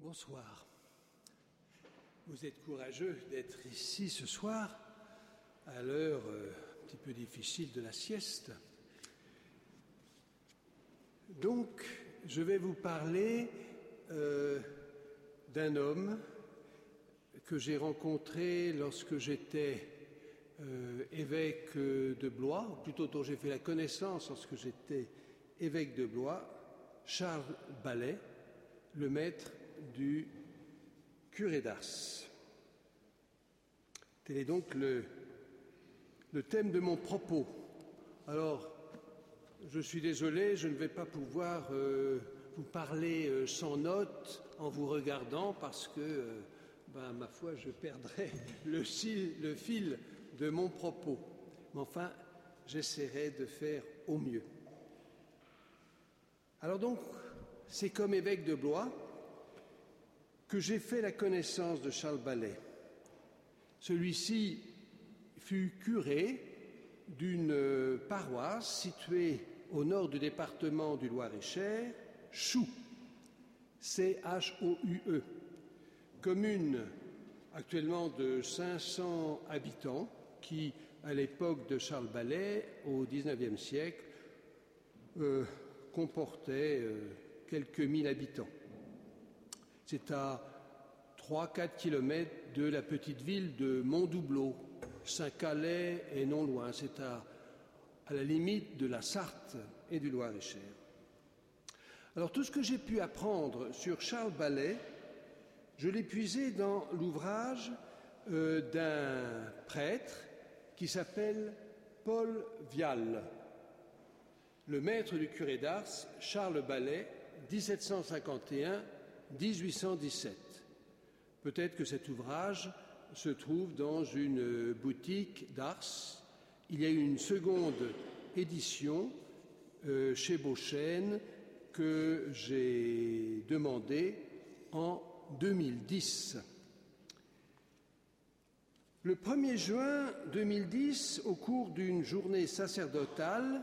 Bonsoir. Vous êtes courageux d'être ici ce soir à l'heure euh, un petit peu difficile de la sieste. Donc, je vais vous parler euh, d'un homme que j'ai rencontré lorsque j'étais euh, évêque de Blois, ou plutôt dont j'ai fait la connaissance lorsque j'étais évêque de Blois, Charles Ballet, le maître du curé d'Ars. Tel est donc le, thème de mon propos. Alors, je suis désolé, je ne vais pas pouvoir euh, vous parler euh, sans note en vous regardant parce que, euh, ben, ma foi, je perdrai le fil de mon propos. Mais enfin, j'essaierai de faire au mieux. Alors donc, c'est comme évêque de Blois que j'ai fait la connaissance de Charles Ballet. Celui-ci fut curé d'une paroisse située au nord du département du Loir-et-Cher, Chou, C-H-O-U-E, commune actuellement de 500 habitants qui, à l'époque de Charles Ballet, au XIXe siècle, euh, comportait euh, quelques mille habitants. C'est à 3-4 kilomètres de la petite ville de Montdoubleau. Saint-Calais est non loin, c'est à, à la limite de la Sarthe et du Loir-et-Cher. Alors tout ce que j'ai pu apprendre sur Charles Ballet, je l'ai puisé dans l'ouvrage euh, d'un prêtre qui s'appelle Paul Vial, le maître du curé d'Ars, Charles Ballet, 1751 1817. Peut-être que cet ouvrage se trouve dans une boutique d'Ars. Il y a eu une seconde édition euh, chez Beauchesne que j'ai demandée en 2010. Le 1er juin 2010, au cours d'une journée sacerdotale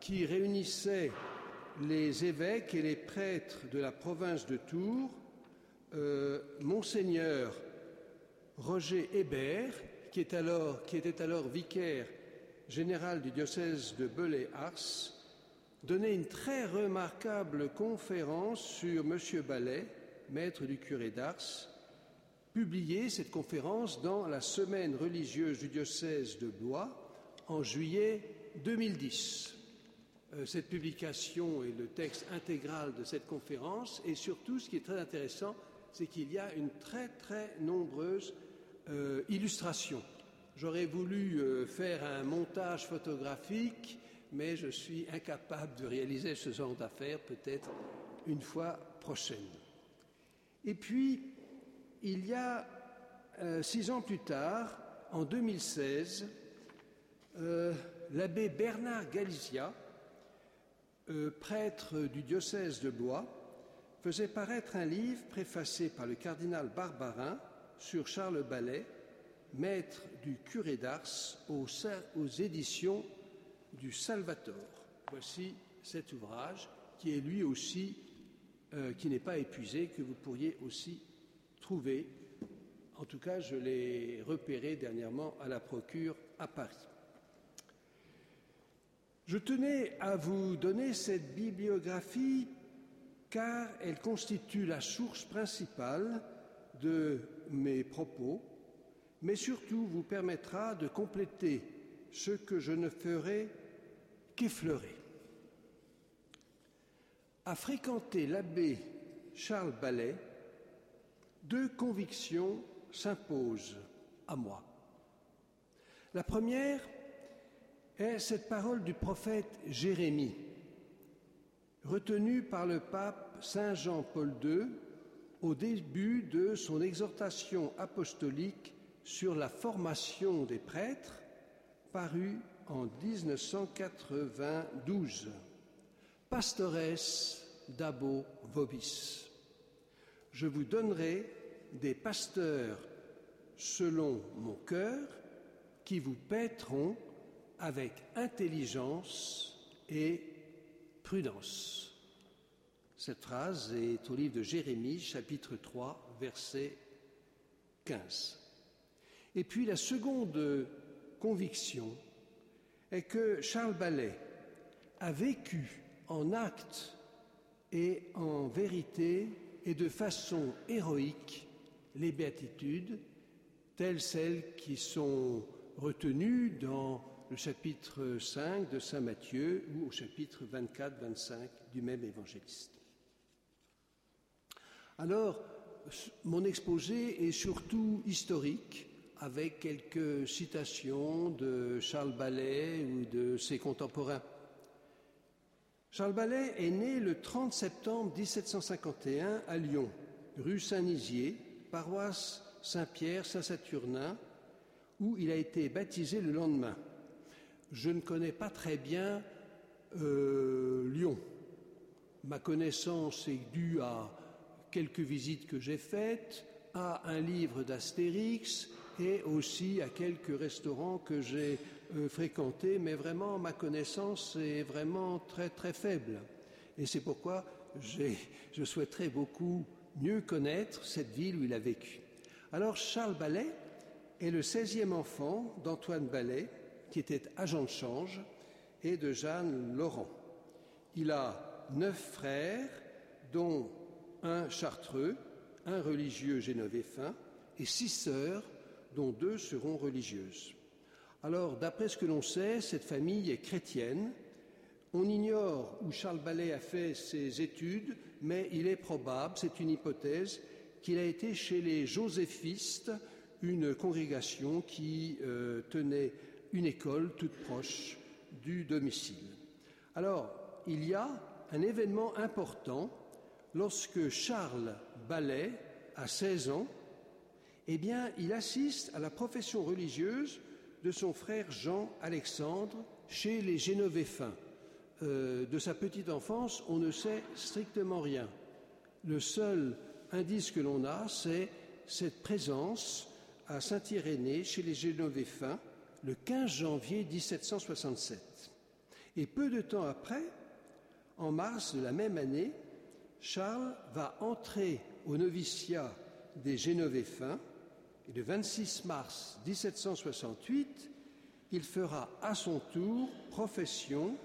qui réunissait les évêques et les prêtres de la province de Tours, euh, Monseigneur Roger Hébert, qui, était alors vicaire général du diocèse de Belay-Ars, donnait une très remarquable conférence sur M. Ballet, maître du curé d'Ars, publiée cette conférence dans la semaine religieuse du diocèse de Blois en juillet 2010. Euh, cette publication et le texte intégral de cette conférence. Et surtout, ce qui est très intéressant, c'est qu'il y a une très très nombreuse euh, illustration. J'aurais voulu euh, faire un montage photographique, mais je suis incapable de réaliser ce genre d'affaires, peut-être une fois prochaine. Et puis, il y a six ans plus tard, en 2016, l'abbé Bernard Galizia, euh, prêtre du diocèse de Blois, faisait paraître un livre préfacé par le cardinal Barbarin sur Charles Ballet, maître du curé d'Ars aux, éditions du Salvator. Voici cet ouvrage qui est lui aussi, euh, qui n'est pas épuisé, que vous pourriez aussi trouver. En tout cas, je l'ai repéré dernièrement à la procure à Paris. Je tenais à vous donner cette bibliographie car elle constitue la source principale de mes propos, mais surtout vous permettra de compléter ce que je ne ferai qu'effleurer. À fréquenter l'abbé Charles Ballet, deux convictions s'imposent à moi. La première, est cette parole du prophète Jérémie, retenue par le pape Saint Jean-Paul II au début de son exhortation apostolique sur la formation des prêtres, parue en 1992. Pastores d'abo vobis. Je vous donnerai des pasteurs selon mon cœur qui vous paîtront avec intelligence et prudence. Cette phrase est au livre de Jérémie, chapitre 3, verset 15. Et puis la seconde conviction est que Charles Ballet a vécu en acte et en vérité et de façon héroïque les béatitudes telles celles qui sont retenues dans le chapitre 5 de Saint Matthieu ou au chapitre 24-25 du même évangéliste. Alors, mon exposé est surtout historique, avec quelques citations de Charles Ballet ou de ses contemporains. Charles Ballet est né le 30 septembre 1751 à Lyon, rue Saint-Nizier, paroisse Saint-Pierre, Saint-Saturnin, où il a été baptisé le lendemain. Je ne connais pas très bien euh, Lyon. Ma connaissance est due à quelques visites que j'ai faites, à un livre d'Astérix et aussi à quelques restaurants que j'ai euh, fréquentés, mais vraiment ma connaissance est vraiment très très faible. Et c'est pourquoi je souhaiterais beaucoup mieux connaître cette ville où il a vécu. Alors Charles Ballet est le 16e enfant d'Antoine Ballet, qui était agent de change, et de Jeanne Laurent. Il a neuf frères, dont un chartreux, un religieux génovéfin et six sœurs, dont deux seront religieuses. Alors, d'après ce que l'on sait, cette famille est chrétienne. On ignore où Charles Ballet a fait ses études, mais il est probable, c'est une hypothèse, qu'il a été chez les joséphistes, une congrégation qui euh, tenait une école toute proche du domicile. Alors, il y a un événement important lorsque Charles Ballet a 16 ans, eh bien, il assiste à la profession religieuse de son frère Jean-Alexandre chez les Génovéfins. Euh, de sa petite enfance, on ne sait strictement rien. Le seul indice que l'on a, c'est cette présence à Saint-Irénée chez les Génovéfins le 15 janvier 1767. Et peu de temps après, en mars de la même année, Charles va entrer au noviciat des Génovéfins et le 26 mars 1768, il fera à son tour profession,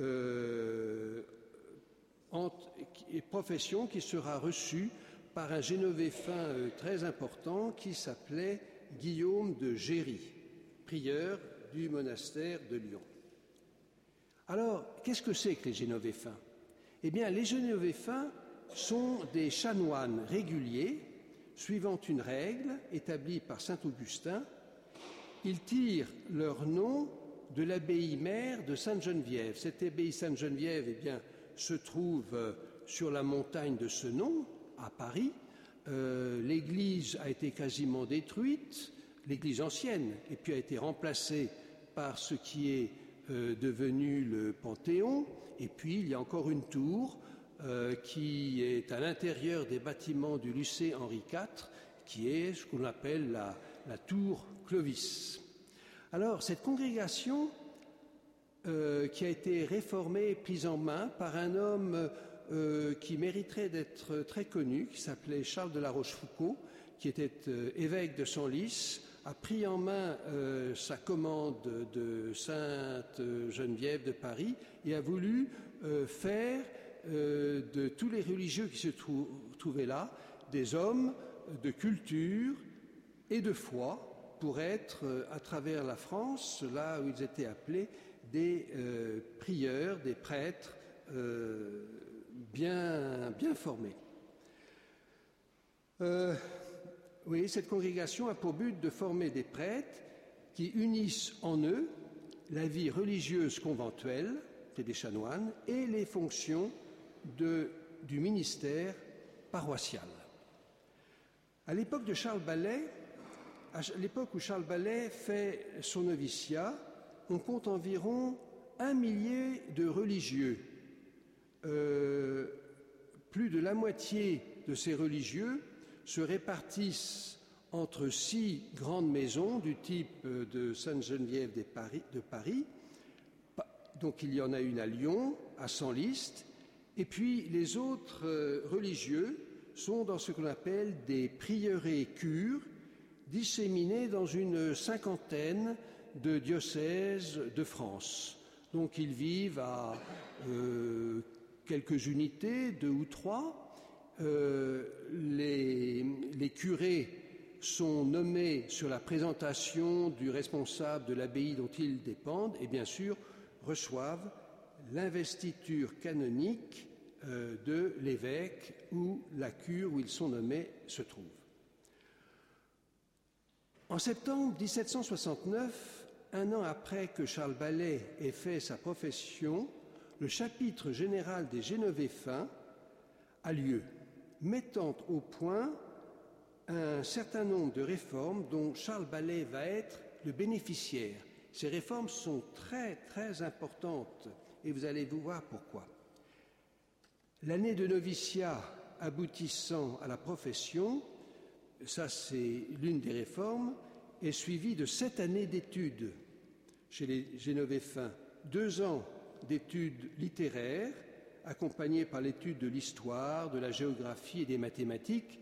euh, qui sera reçue par un Génovéfin euh, très important qui s'appelait Guillaume de Géry, du monastère de Lyon. Alors, qu'est-ce que c'est que les Génovéfins eh bien, les Génovéfins sont des chanoines réguliers, suivant une règle établie par saint Augustin. Ils tirent leur nom de l'abbaye mère de Sainte-Geneviève. Cette abbaye Sainte-Geneviève eh se trouve euh, sur la montagne de ce nom, à Paris. Euh, l'église a été quasiment détruite, l'église ancienne, et puis a été remplacée par ce qui est euh, devenu le Panthéon. Et puis, il y a encore une tour euh, qui est à l'intérieur des bâtiments du lycée Henri IV, qui est ce qu'on appelle la, tour Clovis. Alors, cette congrégation euh, qui a été réformée, prise en main par un homme qui mériterait d'être très connu, qui s'appelait Charles de la Rochefoucauld, qui était évêque de Senlis, a pris en main sa commande de Sainte Geneviève de Paris et a voulu euh, faire euh, de tous les religieux qui se trouvaient là des hommes de culture et de foi pour être euh, à travers la France, là où ils étaient appelés, des prieurs, des prêtres bien formés. Oui, cette congrégation a pour but de former des prêtres qui unissent en eux la vie religieuse conventuelle, des chanoines, et les fonctions du ministère paroissial. À l'époque de Charles Ballet, à l'époque où Charles Ballet fait son noviciat, on compte environ un millier de religieux. Euh, plus de la moitié de ces religieux se répartissent entre six grandes maisons du type de Sainte-Geneviève de Paris. Donc il y en a une à Lyon, à Senlis, Et puis les autres euh, religieux sont dans ce qu'on appelle des prieurés cures, disséminés dans une cinquantaine de diocèses de France. Donc ils vivent à euh, quelques unités, deux ou trois. Euh, les, curés sont nommés sur la présentation du responsable de l'abbaye dont ils dépendent et bien sûr reçoivent l'investiture canonique euh, de l'évêque où la cure où ils sont nommés se trouve. En septembre 1769, un an après que Charles Ballet ait fait sa profession, le chapitre général des Génovéfins a lieu, mettant au point un certain nombre de réformes dont Charles Ballet va être le bénéficiaire. Ces réformes sont très très importantes et vous allez vous voir pourquoi. L'année de noviciat aboutissant à la profession, ça c'est l'une des réformes, est suivie de sept années d'études chez les Génovéfins, deux ans d'études littéraires, accompagnées par l'étude de l'histoire, de la géographie et des mathématiques.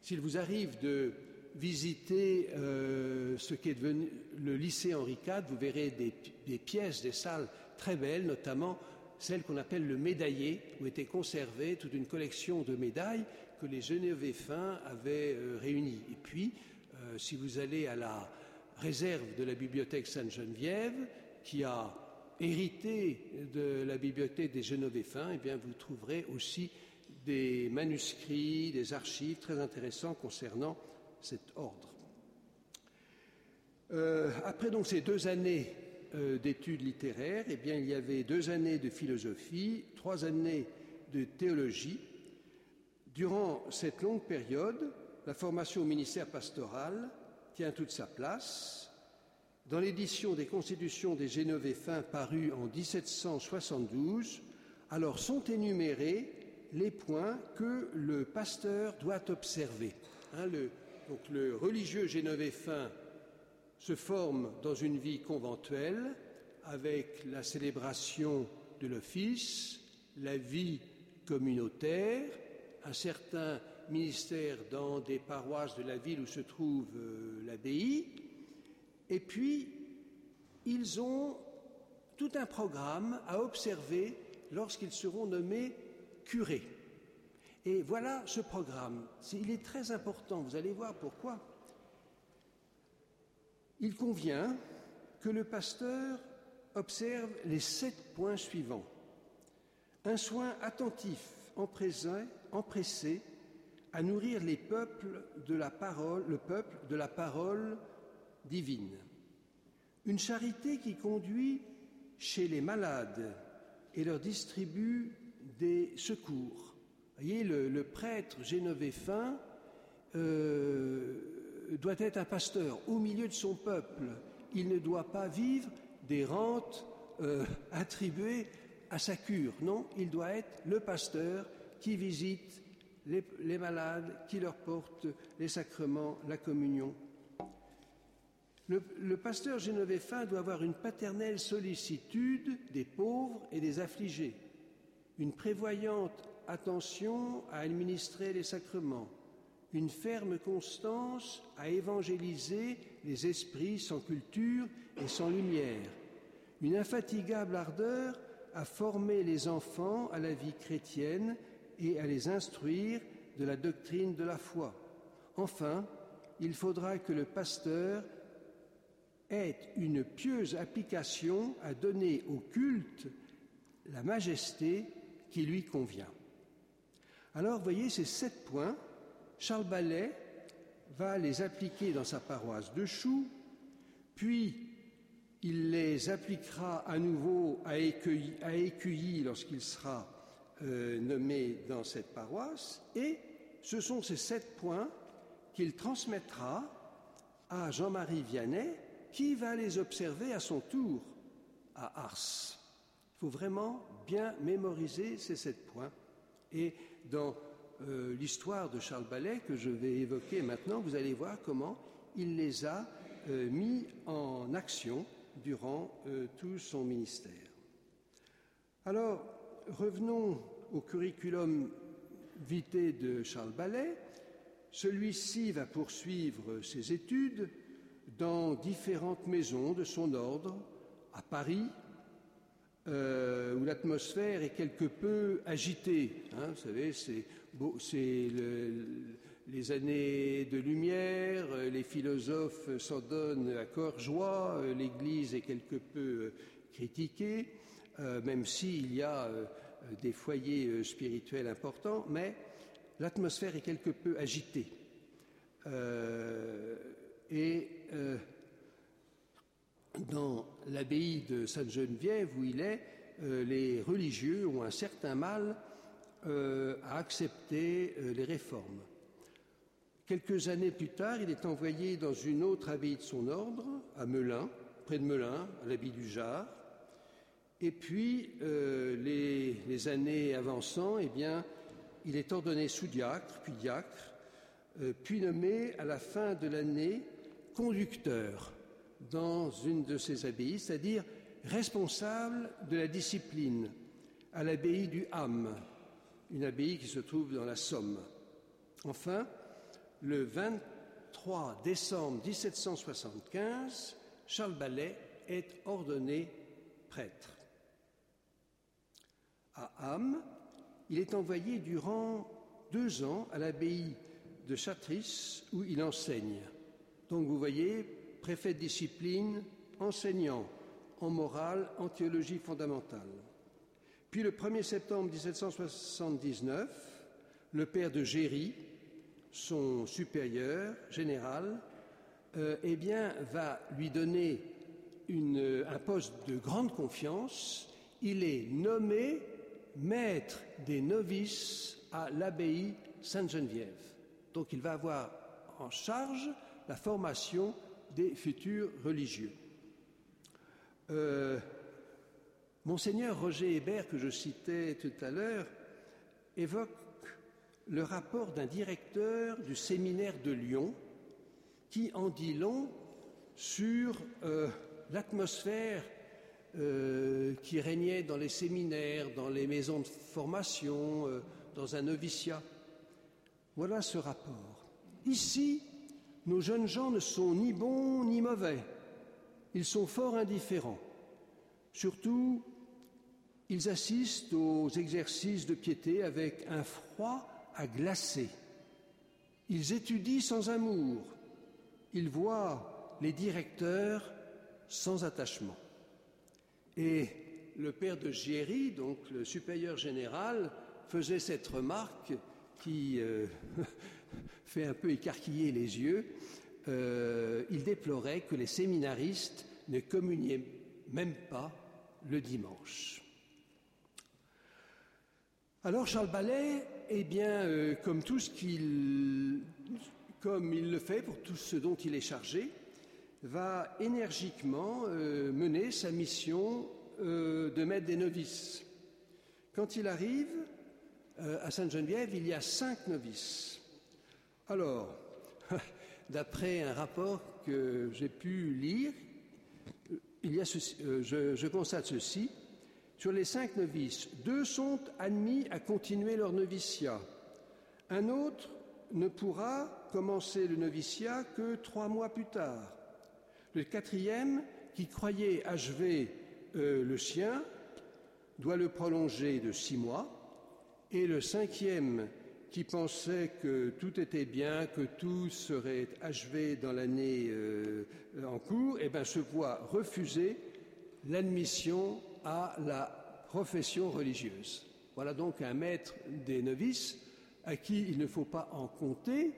S'il vous arrive de visiter euh, ce qui est devenu le lycée Henri IV, vous verrez des, des pièces, des salles très belles, notamment celle qu'on appelle le médaillé, où était conservée toute une collection de médailles que les Genevéfins avaient euh, réunies. Et puis, euh, si vous allez à la réserve de la bibliothèque Sainte-Geneviève, qui a hérité de la bibliothèque des Genevéfins, eh bien, vous trouverez aussi des manuscrits, des archives très intéressants concernant cet ordre. Euh, après donc ces deux années euh, d'études littéraires, eh bien, il y avait deux années de philosophie, trois années de théologie. Durant cette longue période, la formation au ministère pastoral tient toute sa place. Dans l'édition des Constitutions des Génovéfins parue en 1772, alors sont énumérés les points que le pasteur doit observer. Hein, le, donc le religieux se forme dans une vie conventuelle avec la célébration de l'office, la vie communautaire, un certain ministère dans des paroisses de la ville où se trouve euh, l'abbaye, et puis ils ont tout un programme à observer lorsqu'ils seront nommés curés. Et voilà ce programme. Il est très important, vous allez voir pourquoi il convient que le pasteur observe les sept points suivants. Un soin attentif, empressé, à nourrir les peuples de la parole, le peuple de la parole divine. Une charité qui conduit chez les malades et leur distribue des secours. Vous voyez, le, prêtre génovéfin euh, doit être un pasteur au milieu de son peuple. Il ne doit pas vivre des rentes euh, attribuées à sa cure. Non, il doit être le pasteur qui visite les, malades, qui leur porte les sacrements, la communion. Le, pasteur génovéfin doit avoir une paternelle sollicitude des pauvres et des affligés, une prévoyante attention à administrer les sacrements, une ferme constance à évangéliser les esprits sans culture et sans lumière, une infatigable ardeur à former les enfants à la vie chrétienne et à les instruire de la doctrine de la foi. Enfin, il faudra que le pasteur ait une pieuse application à donner au culte la majesté qui lui convient. Alors, voyez ces sept points Charles Ballet va les appliquer dans sa paroisse de Choux, puis il les appliquera à nouveau à Écueilly, lorsqu'il sera euh, nommé dans cette paroisse, et ce sont ces sept points qu'il transmettra à Jean-Marie Vianney, qui va les observer à son tour? À Ars. Il faut vraiment bien mémoriser ces sept points. Et dans euh, l'histoire de Charles Ballet que je vais évoquer maintenant, vous allez voir comment il les a euh, mis en action durant euh, tout son ministère. Alors, revenons au curriculum vitae de Charles Ballet. Celui-ci va poursuivre ses études dans différentes maisons de son ordre, à Paris, euh, où l'atmosphère est quelque peu agitée. Hein, vous savez, c'est les années de lumière, les philosophes s'en donnent à corps joie, l'Église est quelque peu critiquée, euh, même s'il y a euh, des foyers spirituels importants, mais l'atmosphère est quelque peu agitée. et dans l'abbaye de Sainte-Geneviève où il est, euh, les religieux ont un certain mal euh, à accepter euh, les réformes. Quelques années plus tard, il est envoyé dans une autre abbaye de son ordre, à Melun, près de Melun, à l'abbaye du Jard. Et puis, les, années avançant, eh bien, il est ordonné sous-diacre, puis diacre, puis nommé à la fin de l'année conducteur dans une de ces abbayes, c'est-à-dire responsable de la discipline à l'abbaye du Ham, une abbaye qui se trouve dans la Somme. Enfin, le 23 décembre 1775, Charles Ballet est ordonné prêtre. À Ham, il est envoyé durant deux ans à l'abbaye de Châtrice où il enseigne. Donc vous voyez, préfet de discipline, enseignant en morale, en théologie fondamentale. Puis le 1er septembre 1779, le père de Géry, son supérieur général, euh, eh bien, va lui donner un poste de grande confiance. Il est nommé maître des novices à l'abbaye Sainte-Geneviève. Donc il va avoir en charge la formation des futurs religieux. Euh, Monseigneur Roger Hébert, que je citais tout à l'heure, évoque le rapport d'un directeur du séminaire de Lyon qui en dit long sur euh, l'atmosphère euh, qui régnait dans les séminaires, dans les maisons de formation, dans un noviciat. Voilà ce rapport. Ici, nos jeunes gens ne sont ni bons ni mauvais, ils sont fort indifférents. Surtout, ils assistent aux exercices de piété avec un froid à glacer. Ils étudient sans amour. Ils voient les directeurs sans attachement. Et le père de Géry, donc le supérieur général, faisait cette remarque qui euh, fait un peu écarquiller les yeux, euh, il déplorait que les séminaristes ne communiaient même pas le dimanche. Alors Charles Ballet, eh bien, euh, comme tout ce qu'il, comme il le fait pour tout ce dont il est chargé, va énergiquement euh, mener sa mission de maître des novices. Quand il arrive à Sainte-Geneviève, il y a cinq novices. Alors, d'après un rapport que j'ai pu lire, euh, je, constate ceci. Sur les cinq novices, deux sont admis à continuer leur noviciat. Un autre ne pourra commencer le noviciat que trois mois plus tard. Le quatrième, qui croyait achever euh, le sien, doit le prolonger de six mois. Et le cinquième, qui pensait que tout était bien, que tout serait achevé dans l'année euh, en cours, eh bien, se voit refuser l'admission à la profession religieuse. Voilà donc un maître des novices à qui il ne faut pas en compter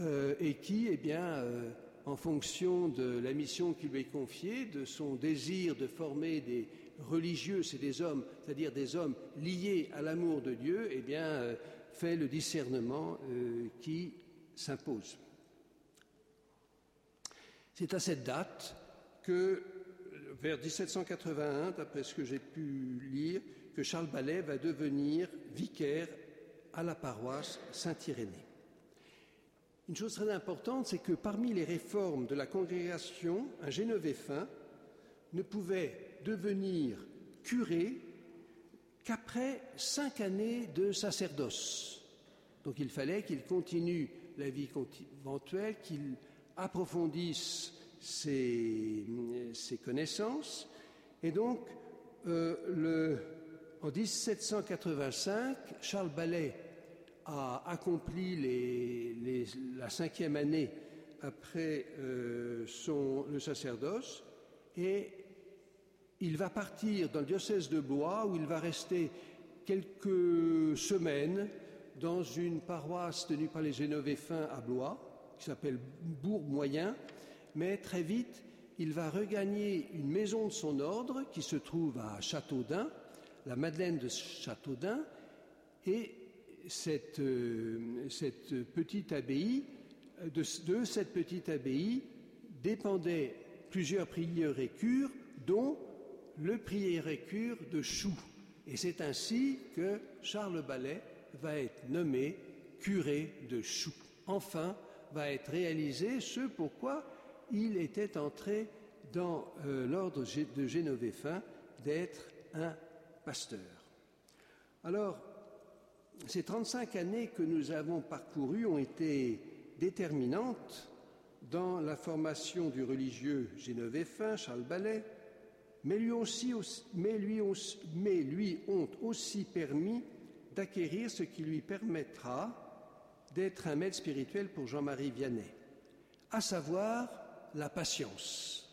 euh, et qui, eh bien, euh, en fonction de la mission qui lui est confiée, de son désir de former des religieux, c'est des hommes, c'est-à-dire des hommes liés à l'amour de Dieu, eh bien, fait le discernement euh, qui s'impose. C'est à cette date que, vers 1781, d'après ce que j'ai pu lire, que Charles Ballet va devenir vicaire à la paroisse Saint-Irénée. Une chose très importante, c'est que parmi les réformes de la congrégation, un Génovéfin ne pouvait devenir curé qu'après cinq années de sacerdoce. Donc il fallait qu'il continue la vie conventuelle, qu'il approfondisse ses, connaissances. Et donc, euh, en 1785, Charles Ballet a accompli la cinquième année après euh, son, le sacerdoce et il va partir dans le diocèse de Blois où il va rester quelques semaines dans une paroisse tenue par les Génovéfins à Blois, qui s'appelle Bourg-Moyen, mais très vite, il va regagner une maison de son ordre qui se trouve à Châteaudun, la Madeleine de Châteaudun, et cette, euh, petite abbaye, de, de, cette petite abbaye dépendaient plusieurs prieurs et cures, dont le prieur et cure de Chou. Et c'est ainsi que Charles Ballet va être nommé curé de Chou. Enfin, va être réalisé ce pourquoi il était entré dans euh, l'ordre de Génovéfin d'être un pasteur. Alors, ces 35 années que nous avons parcourues ont été déterminantes dans la formation du religieux génovéfin Charles Ballet, mais lui, aussi, mais lui, mais lui ont aussi permis d'acquérir ce qui lui permettra d'être un maître spirituel pour Jean-Marie Vianney, à savoir la patience.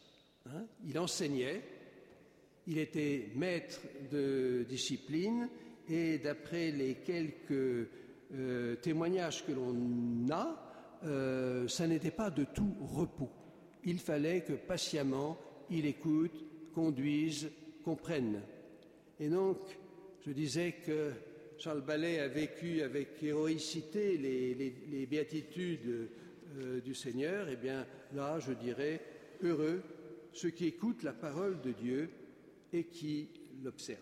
Hein. il enseignait, il était maître de discipline et d'après les quelques euh, témoignages que l'on a, euh, ça n'était pas de tout repos. Il fallait que patiemment il écoute, conduise, comprenne. Et donc, je disais que Charles Ballet a vécu avec héroïcité les, béatitudes euh, du Seigneur, eh bien là, je dirais, heureux ceux qui écoutent la parole de Dieu et qui l'observent.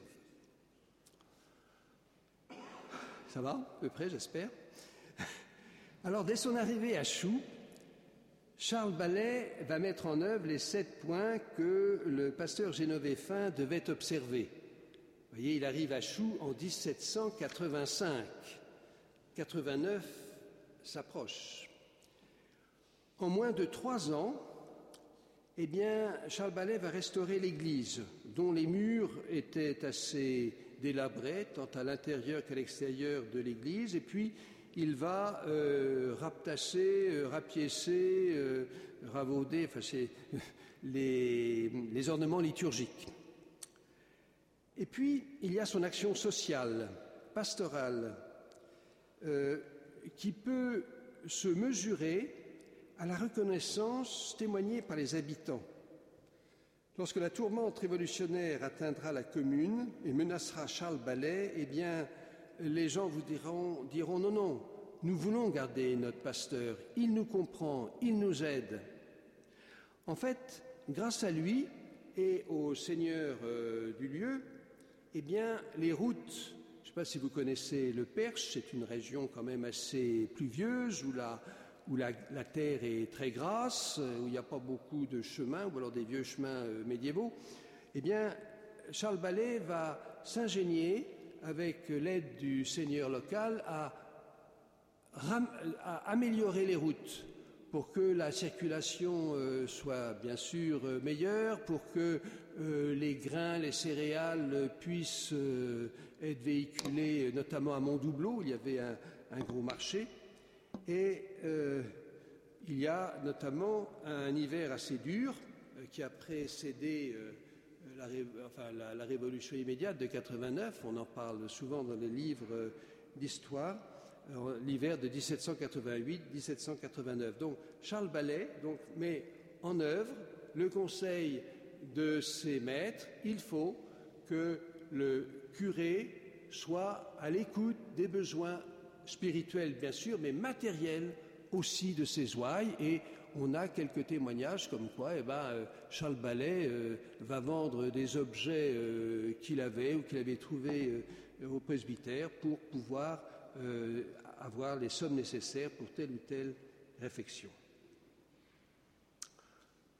Ça va, à peu près, j'espère. Alors, dès son arrivée à Chou, Charles Ballet va mettre en œuvre les sept points que le pasteur génovéfin devait observer voyez, il arrive à Chou en 1785. 89 s'approche. En moins de trois ans, eh bien, Charles Ballet va restaurer l'église, dont les murs étaient assez délabrés, tant à l'intérieur qu'à l'extérieur de l'église, et puis il va euh, raptasser, euh, rapiécer, euh, ravauder, les ornements liturgiques. Et puis, il y a son action sociale, pastorale, qui peut se mesurer à la reconnaissance témoignée par les habitants. Lorsque la tourmente révolutionnaire atteindra la commune et menacera Charles Ballet, eh bien, les gens vous diront, diront non, non, nous voulons garder notre pasteur, il nous comprend, il nous aide. En fait, grâce à lui et au seigneur euh, du lieu, eh bien, les routes, je ne sais pas si vous connaissez le Perche, c'est une région quand même assez pluvieuse où la, où la, terre est très grasse, où il n'y a pas beaucoup de chemins, ou alors des vieux chemins euh, médiévaux. Eh bien, Charles Ballet va s'ingénier, avec l'aide du seigneur local, à, à améliorer les routes pour que la circulation euh, soit bien sûr euh, meilleure, pour que euh, les grains, les céréales puissent être véhiculés, notamment à Montdoubleau, il y avait un, gros marché. Et il y a notamment un hiver assez dur qui a précédé la, enfin, la, révolution immédiate de 89. On en parle souvent dans les livres d'histoire l'hiver de 1788-1789. Donc Charles Ballet met en œuvre le conseil de ses maîtres. Il faut que le curé soit à l'écoute des besoins spirituels, bien sûr, mais matériels aussi de ses ouailles. Et on a quelques témoignages comme quoi eh ben, euh, Charles Ballet euh, va vendre des objets euh, qu'il avait ou qu'il avait trouvés au presbytère pour pouvoir avoir les sommes nécessaires pour telle ou telle réflexion.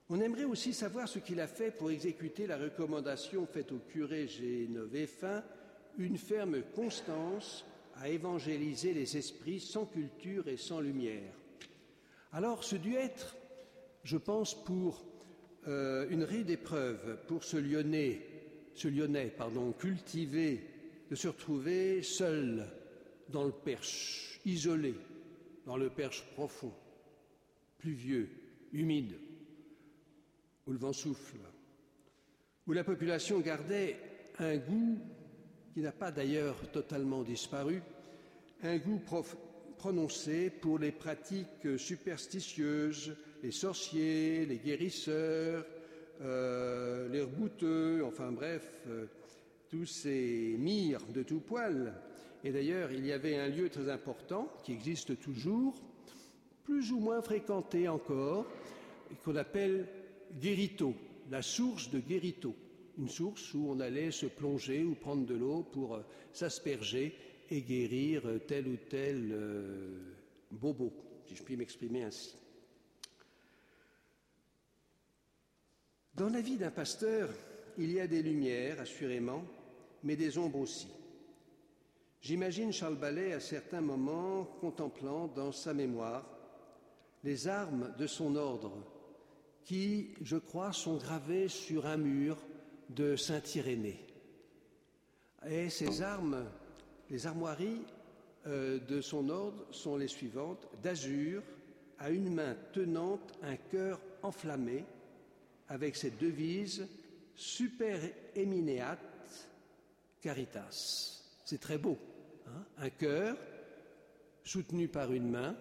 On aimerait aussi savoir ce qu'il a fait pour exécuter la recommandation faite au curé Génovéfin une ferme constance à évangéliser les esprits sans culture et sans lumière. Alors ce dut être, je pense, pour euh, une rude épreuve pour ce Lyonnais, ce Lyonnais, pardon, cultivé, de se retrouver seul dans le Perche, isolé dans le Perche profond, pluvieux, humide, où le vent souffle, où la population gardait un goût qui n'a pas d'ailleurs totalement disparu, un goût prononcé pour les pratiques superstitieuses, les sorciers, les guérisseurs, euh, les rebouteux, enfin bref, euh, tous ces mires de tout poil. Et d'ailleurs, il y avait un lieu très important qui existe toujours, plus ou moins fréquenté encore, qu'on appelle Guérito, la source de Guérito une source où on allait se plonger ou prendre de l'eau pour euh, s'asperger et guérir euh, tel ou tel euh, bobo, si je puis m'exprimer ainsi. Dans la vie d'un pasteur, il y a des lumières, assurément, mais des ombres aussi. J'imagine Charles Ballet à certains moments contemplant dans sa mémoire les armes de son ordre qui, je crois, sont gravées sur un mur de Saint-Irénée. Et ces armes, les armoiries euh, de son ordre sont les suivantes d'azur, à une main tenante un cœur enflammé, avec cette devise Super emineat caritas. C'est très beau. Hein un cœur soutenu par une main,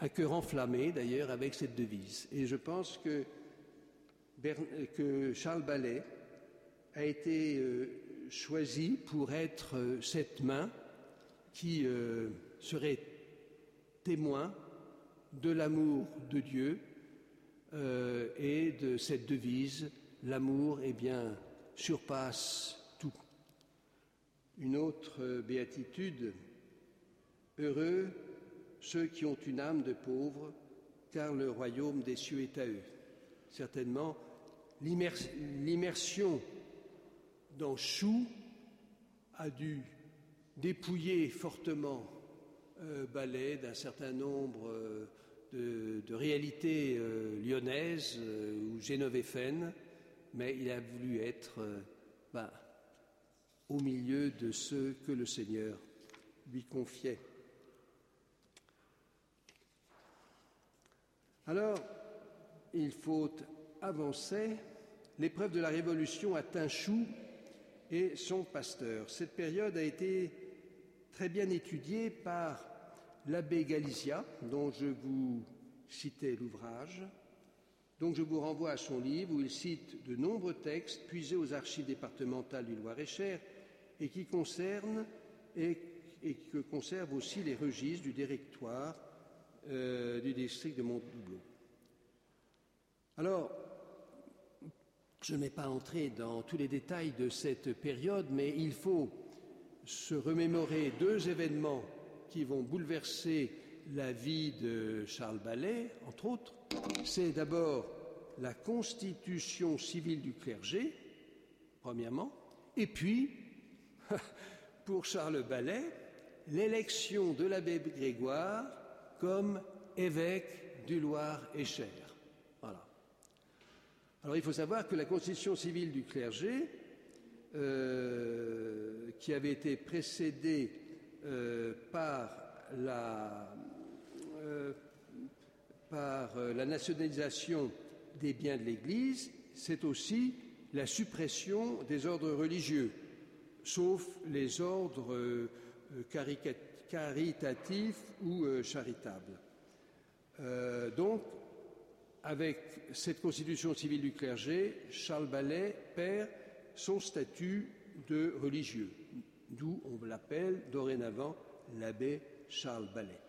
un cœur enflammé d'ailleurs avec cette devise. Et je pense que Charles Ballet a été euh, choisi pour être euh, cette main qui euh, serait témoin de l'amour de Dieu et de cette devise l'amour eh bien surpasse tout. Une autre béatitude heureux ceux qui ont une âme de pauvre car le royaume des cieux est à eux. Certainement l'immersion dans Chou a dû dépouiller fortement euh, Ballet d'un certain nombre euh, de, réalités euh, lyonnaises ou génovéfaines, mais il a voulu être ben, au milieu de ceux que le Seigneur lui confiait. Alors, il faut avançait, l'épreuve de la Révolution atteint Chou et son pasteur. Cette période a été très bien étudiée par l'abbé Galizia, dont je vous citais l'ouvrage. Donc je vous renvoie à son livre où il cite de nombreux textes puisés aux archives départementales du Loir-et-Cher et qui concernent et, que conservent aussi les registres du directoire euh, du district de Montdoubleau. Alors, je ne vais pas entrer dans tous les détails de cette période, mais il faut se remémorer deux événements qui vont bouleverser la vie de Charles Ballet, entre autres. C'est d'abord la constitution civile du clergé, premièrement, et puis, pour Charles Ballet, l'élection de l'abbé Grégoire comme évêque du Loir-et-Cher. Alors il faut savoir que la constitution civile du clergé, euh, qui avait été précédée euh, par, la, euh, par la nationalisation des biens de l'Église, c'est aussi la suppression des ordres religieux, sauf les ordres caritatifs ou charitables. donc, avec cette constitution civile du clergé, Charles Ballet perd son statut de religieux, d'où on l'appelle dorénavant l'abbé Charles Ballet.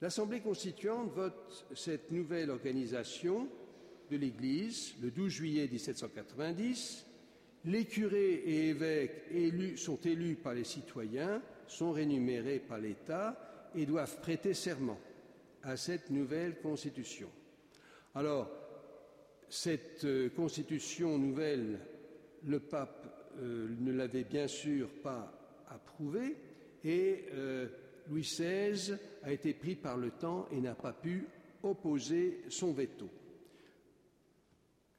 L'Assemblée constituante vote cette nouvelle organisation de l'Église le 12 juillet 1790. Les curés et évêques sont élus par les citoyens, sont rémunérés par l'État et doivent prêter serment à cette nouvelle constitution. Alors, cette euh, constitution nouvelle, le pape ne l'avait bien sûr pas approuvé et Louis XVI a été pris par le temps et n'a pas pu opposer son veto.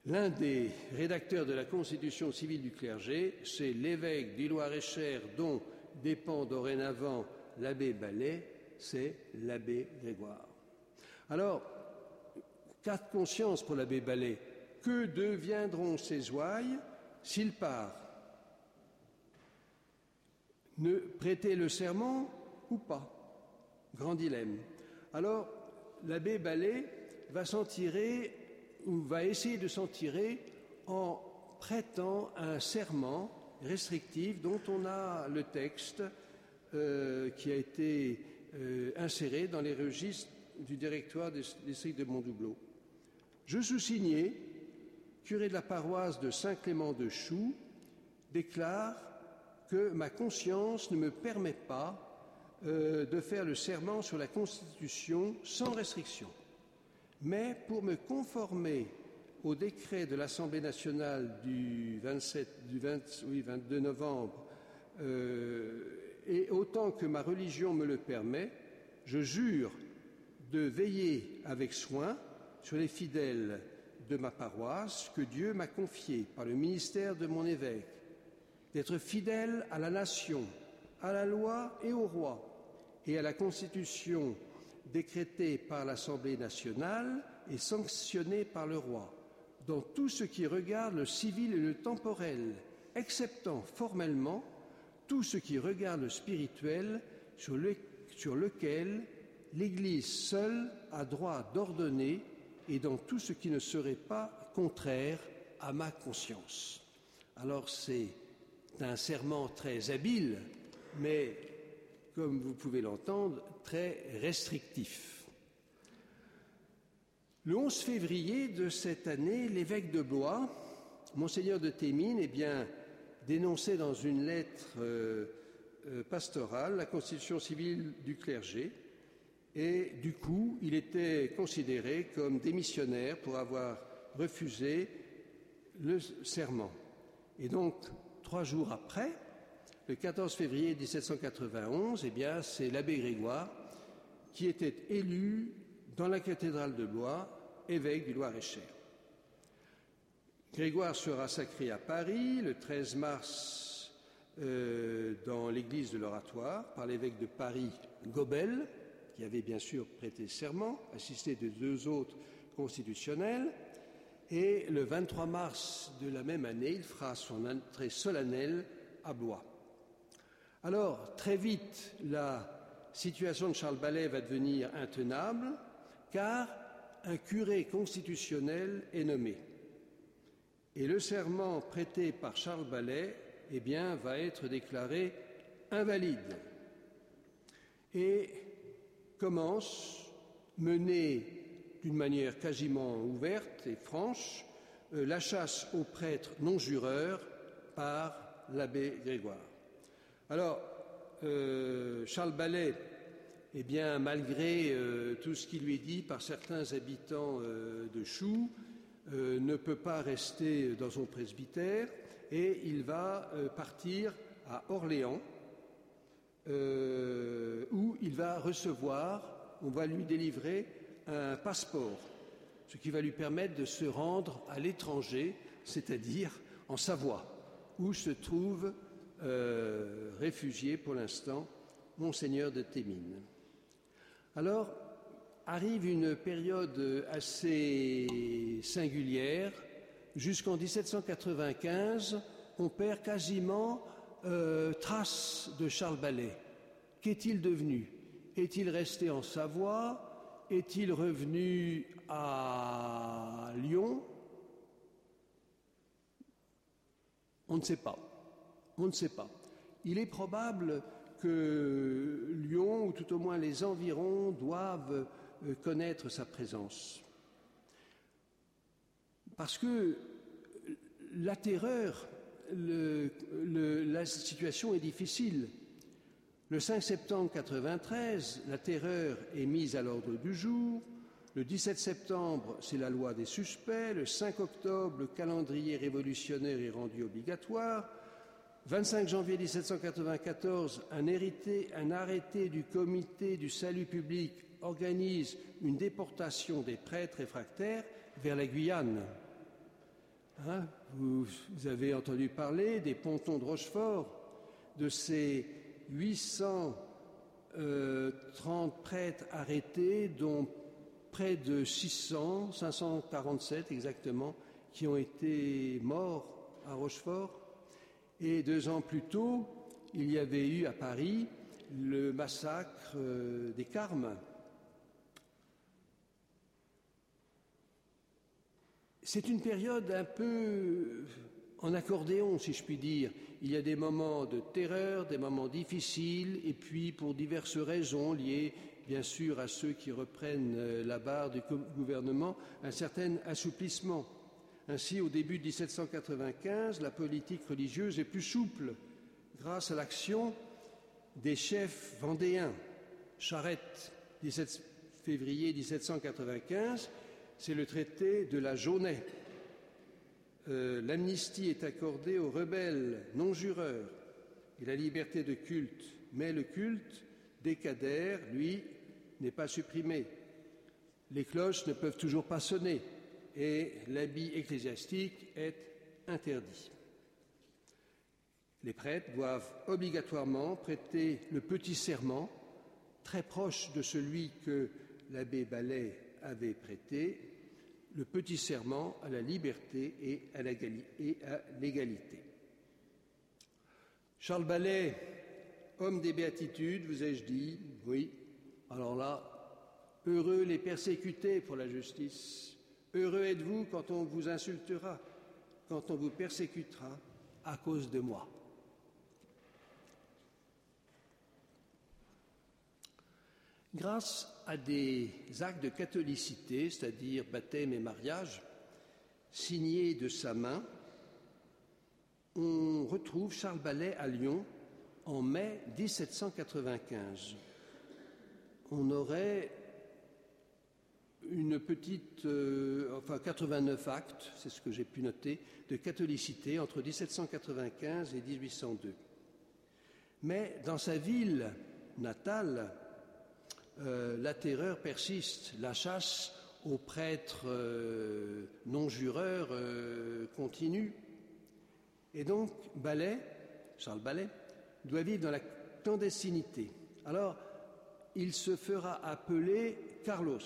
L'un des rédacteurs de la Constitution civile du clergé, c'est l'évêque du Loir-et-Cher dont dépend dorénavant l'abbé Ballet, c'est l'abbé Grégoire. Alors, carte conscience pour l'abbé Ballet, que deviendront ces ouailles s'il part Ne prêter le serment ou pas Grand dilemme. Alors, l'abbé Ballet va s'en tirer ou va essayer de s'en tirer en prêtant un serment restrictif dont on a le texte euh, qui a été euh, inséré dans les registres du directoire du district de Montdoubleau. Je sous-signé, curé de la paroisse de Saint-Clément de Choux, déclare que ma conscience ne me permet pas euh, de faire le serment sur la Constitution sans restriction. Mais pour me conformer au décret de l'Assemblée nationale du, 27, du 22 novembre, euh, et autant que ma religion me le permet, je jure de veiller avec soin sur les fidèles de ma paroisse que Dieu m'a confiés par le ministère de mon évêque, d'être fidèle à la nation, à la loi et au roi, et à la Constitution décrété par l'Assemblée nationale et sanctionné par le roi, dans tout ce qui regarde le civil et le temporel, exceptant formellement tout ce qui regarde le spirituel, sur lequel l'Église seule a droit d'ordonner, et dans tout ce qui ne serait pas contraire à ma conscience. Alors c'est un serment très habile, mais comme vous pouvez l'entendre, très restrictif. Le 11 février de cette année, l'évêque de Blois, monseigneur de Thémines, eh bien, dénonçait dans une lettre euh, euh, pastorale la constitution civile du clergé, et du coup, il était considéré comme démissionnaire pour avoir refusé le serment. Et donc, trois jours après, le 14 février 1791, eh bien, c'est l'abbé Grégoire qui était élu dans la cathédrale de Blois évêque du Loir-et-Cher. Grégoire sera sacré à Paris le 13 mars euh, dans l'église de l'Oratoire par l'évêque de Paris Gobel, qui avait bien sûr prêté serment, assisté de deux autres constitutionnels. Et le 23 mars de la même année, il fera son entrée solennelle à Blois. Alors, très vite, la situation de Charles Ballet va devenir intenable, car un curé constitutionnel est nommé. Et le serment prêté par Charles Ballet eh bien, va être déclaré invalide. Et commence, menée d'une manière quasiment ouverte et franche, euh, la chasse aux prêtres non jureurs par l'abbé Grégoire. Alors, euh, Charles Ballet, eh bien, malgré euh, tout ce qui lui est dit par certains habitants de Choux, ne peut pas rester dans son presbytère et il va partir à Orléans, où il va recevoir, on va lui délivrer un passeport, ce qui va lui permettre de se rendre à l'étranger, c'est-à-dire en Savoie, où se trouve euh, réfugié pour l'instant, monseigneur de Thémines. Alors arrive une période assez singulière. Jusqu'en 1795, on perd quasiment euh, trace de Charles Ballet. Qu'est-il devenu? Est-il resté en Savoie? Est-il revenu à Lyon? On ne sait pas. On ne sait pas. Il est probable que Lyon, ou tout au moins les environs, doivent euh, connaître sa présence. Parce que la terreur, la situation est difficile. Le 5 septembre 1993, la terreur est mise à l'ordre du jour. Le 17 septembre, c'est la loi des suspects. Le 5 octobre, le calendrier révolutionnaire est rendu obligatoire. 25 janvier 1794, un, un arrêté du comité du salut public organise une déportation des prêtres réfractaires vers la Guyane. Hein, vous, avez entendu parler des pontons de Rochefort, de ces 830 euh, prêtres arrêtés, dont près de 600, 547 exactement, qui ont été morts à Rochefort. Et deux ans plus tôt, il y avait eu à Paris le massacre euh, des Carmes. C'est une période un peu en accordéon, si je puis dire. Il y a des moments de terreur, des moments difficiles, et puis pour diverses raisons liées bien sûr à ceux qui reprennent euh, la barre du gouvernement, un certain assouplissement. Ainsi, au début de 1795, la politique religieuse est plus souple grâce à l'action des chefs vendéens. Charette, 17 février 1795, c'est le traité de la Jaunais. Euh, l'amnistie est accordée aux rebelles non-jureurs et la liberté de culte, mais le culte des lui, n'est pas supprimé. Les cloches ne peuvent toujours pas sonner et l'habit ecclésiastique est interdit. Les prêtres doivent obligatoirement prêter le petit serment, très proche de celui que l'abbé Ballet avait prêté, le petit serment à la liberté et à l'égalité. Charles Ballet, homme des béatitudes, vous ai-je dit, oui, alors là, heureux les persécutés pour la justice, Heureux êtes-vous quand on vous insultera, quand on vous persécutera à cause de moi. Grâce à des actes de catholicité, c'est-à-dire baptême et mariage, signés de sa main, on retrouve Charles Ballet à Lyon en mai 1795. On aurait une petite, euh, enfin 89 actes, c'est ce que j'ai pu noter, de catholicité entre 1795 et 1802. Mais dans sa ville natale, euh, la terreur persiste, la chasse aux prêtres euh, non-jureurs continue. Et donc, Charles Ballet, doit vivre dans la clandestinité. Alors, il se fera appeler Carlos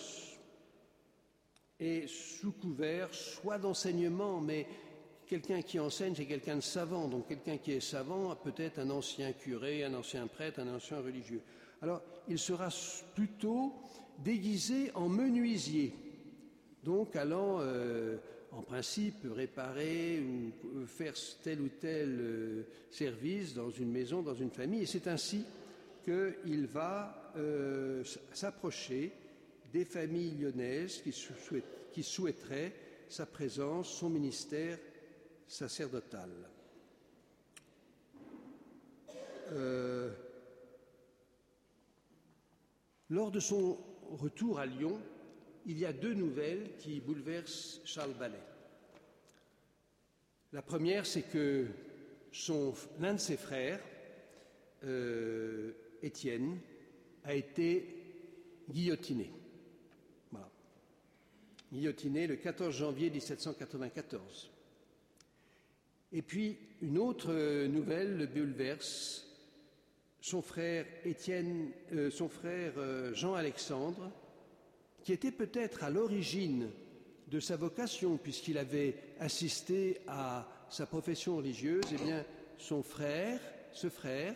et sous couvert soit d'enseignement, mais quelqu'un qui enseigne, c'est quelqu'un de savant. Donc quelqu'un qui est savant peut-être un ancien curé, un ancien prêtre, un ancien religieux. Alors il sera plutôt déguisé en menuisier, donc allant euh, en principe réparer ou faire tel ou tel euh, service dans une maison, dans une famille. Et c'est ainsi qu'il va euh, s'approcher des familles lyonnaises qui, souhaiteraient sa présence, son ministère sacerdotal. Euh, lors de son retour à Lyon, il y a deux nouvelles qui bouleversent Charles Ballet. La première, c'est que l'un de ses frères, euh, Étienne, a été guillotiné guillotiné le 14 janvier 1794. Et puis une autre nouvelle le bouleverse. Son frère Étienne, euh, son frère euh, Jean-Alexandre, qui était peut-être à l'origine de sa vocation, puisqu'il avait assisté à sa profession religieuse, eh bien, son frère, ce frère,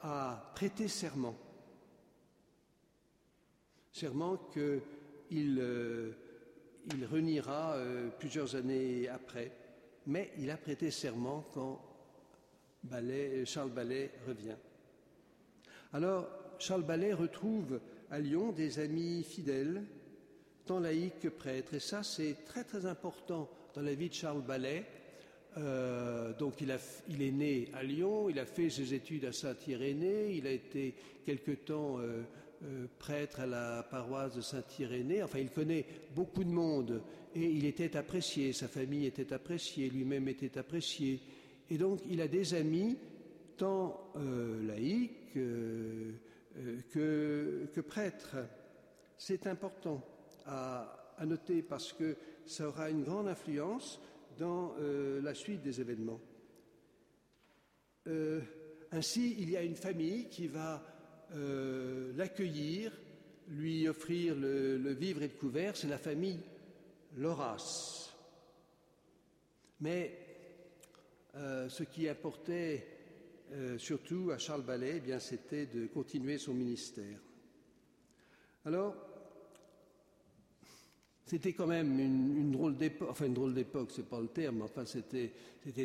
a prêté serment. Serment qu'il euh, il reniera plusieurs années après, mais il a prêté serment quand Charles Ballet revient. Alors, Charles Ballet retrouve à Lyon des amis fidèles, tant laïcs que prêtres, et ça c'est très très important dans la vie de Charles Ballet. Euh, donc il, est né à Lyon, il a fait ses études à Saint-Irénée, il a été quelque temps euh, euh, prêtre à la paroisse de Saint-Irénée. Enfin, il connaît beaucoup de monde et il était apprécié, sa famille était appréciée, lui-même était apprécié. Et donc, il a des amis tant laïque que, que, prêtre. C'est important à, à, noter parce que ça aura une grande influence dans la suite des événements. ainsi, il y a une famille qui va l'accueillir, lui offrir le, vivre et le couvert, c'est la famille Loras. Mais euh, ce qui importait euh, surtout à Charles Ballet, eh bien, c'était de continuer son ministère. Alors, c'était quand même une, drôle d'époque, enfin une drôle d'époque, c'est pas le terme, enfin c'était,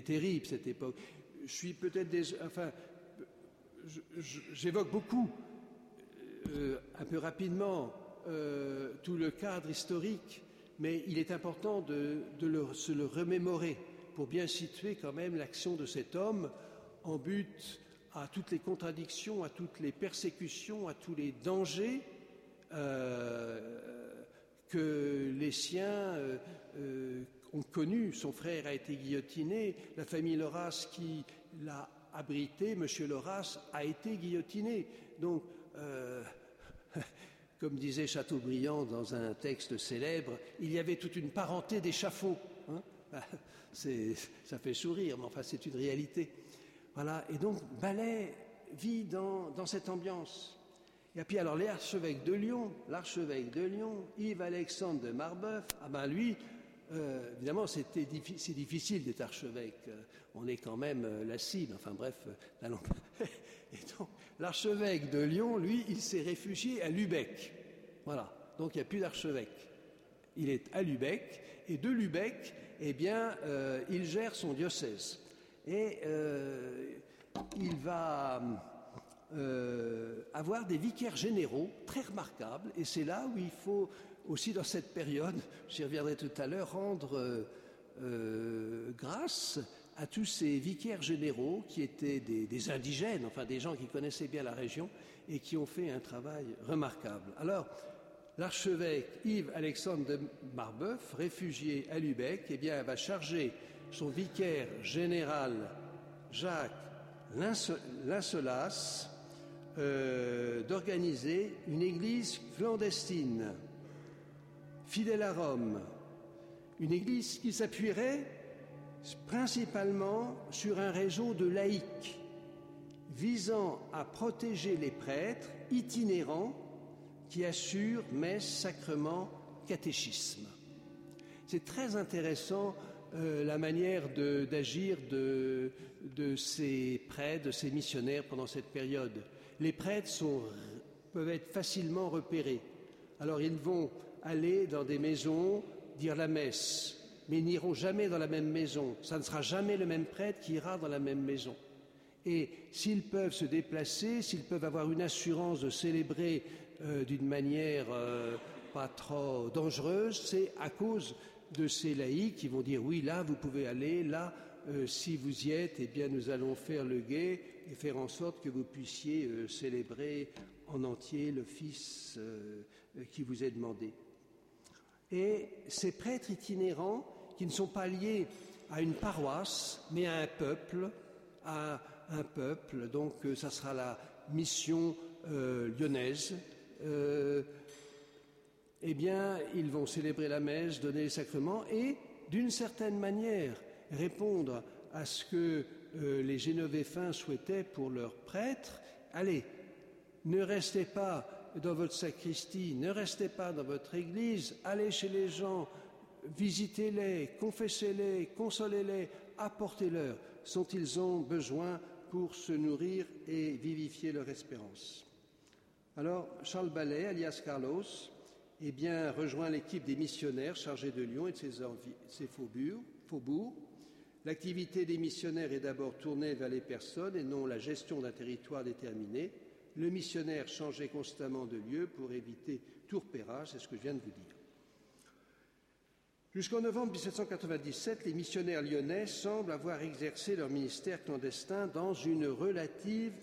terrible cette époque. Je suis peut-être déjà, enfin, j'évoque beaucoup, euh, un peu rapidement, tout le cadre historique mais il est important de, se le remémorer pour bien situer quand même l'action de cet homme en but à toutes les contradictions, à toutes les persécutions, à tous les dangers euh, que les siens euh, euh, ont connus. Son frère a été guillotiné, la famille Loras qui l'a abrité, Monsieur Loras, a été guillotiné. Donc, comme disait Chateaubriand dans un texte célèbre, il y avait toute une parenté d'échafauds. Hein ça fait sourire, mais enfin c'est une réalité. Voilà, et donc Ballet vit dans, cette ambiance. Et puis alors l'archevêque de Lyon, l'archevêque de Lyon, Yves-Alexandre de Marbeuf, ah ben lui, euh, évidemment c'est difficile d'être archevêque, on est quand même euh, la cible, enfin bref, euh, Et donc, l'archevêque de Lyon, lui, il s'est réfugié à Lubeck. Voilà. Donc, il n'y a plus d'archevêque. Il est à Lubeck. Et de Lubeck, eh bien, euh, il gère son diocèse. Et euh, il va euh, avoir des vicaires généraux très remarquables. Et c'est là où il faut aussi, dans cette période, j'y reviendrai tout à l'heure, rendre grâce à tous ces vicaires généraux qui étaient des, indigènes, enfin des gens qui connaissaient bien la région et qui ont fait un travail remarquable. Alors, l'archevêque Yves-Alexandre de Marbeuf, réfugié à Lubeck, eh bien, va charger son vicaire général Jacques Lincelas euh, d'organiser une église clandestine, fidèle à Rome, une église qui s'appuierait principalement sur un réseau de laïcs visant à protéger les prêtres itinérants qui assurent messe, sacrement, catéchisme. C'est très intéressant euh, la manière d'agir de, ces prêtres, de ces missionnaires pendant cette période. Les prêtres peuvent être facilement repérés. Alors ils vont aller dans des maisons, dire la messe, mais n'iront jamais dans la même maison. Ça ne sera jamais le même prêtre qui ira dans la même maison. Et s'ils peuvent se déplacer, s'ils peuvent avoir une assurance de célébrer euh, d'une manière euh, pas trop dangereuse, c'est à cause de ces laïcs qui vont dire oui, là, vous pouvez aller, là, euh, si vous y êtes, eh bien, nous allons faire le guet et faire en sorte que vous puissiez célébrer en entier l'office qui vous est demandé. Et ces prêtres itinérants, qui ne sont pas liés à une paroisse, mais à un peuple, à un peuple, donc euh, ça sera la mission euh, lyonnaise, euh, eh bien, ils vont célébrer la messe, donner les sacrements et, d'une certaine manière, répondre à ce que les Génovéfins souhaitaient pour leurs prêtres. Allez, ne restez pas dans votre sacristie, ne restez pas dans votre église, allez chez les gens, visitez-les, confessez-les, consolez-les, apportez-leur ce dont ils ont besoin pour se nourrir et vivifier leur espérance. Alors, Charles Ballet, alias Carlos, eh bien, rejoint l'équipe des missionnaires chargés de Lyon et de ses, ses faubourgs. L'activité des missionnaires est d'abord tournée vers les personnes et non la gestion d'un territoire déterminé. Le missionnaire changeait constamment de lieu pour éviter tout repérage, c'est ce que je viens de vous dire. Jusqu'en novembre 1797, les missionnaires lyonnais semblent avoir exercé leur ministère clandestin dans une relative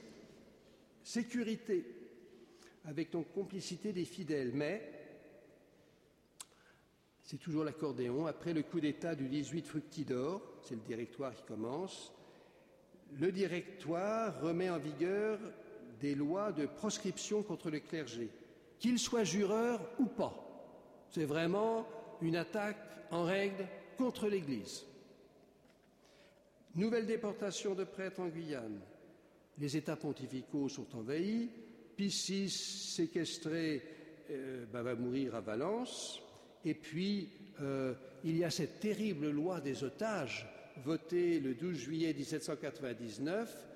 sécurité, avec donc complicité des fidèles. Mais, c'est toujours l'accordéon, après le coup d'État du 18 Fructidor, c'est le directoire qui commence, le directoire remet en vigueur des lois de proscription contre le clergé, qu'il soit jureur ou pas. C'est vraiment une attaque en règle contre l'Église. Nouvelle déportation de prêtres en Guyane. Les États pontificaux sont envahis. Pie séquestré, euh, bah, va mourir à Valence. Et puis, euh, il y a cette terrible loi des otages votée le 12 juillet 1799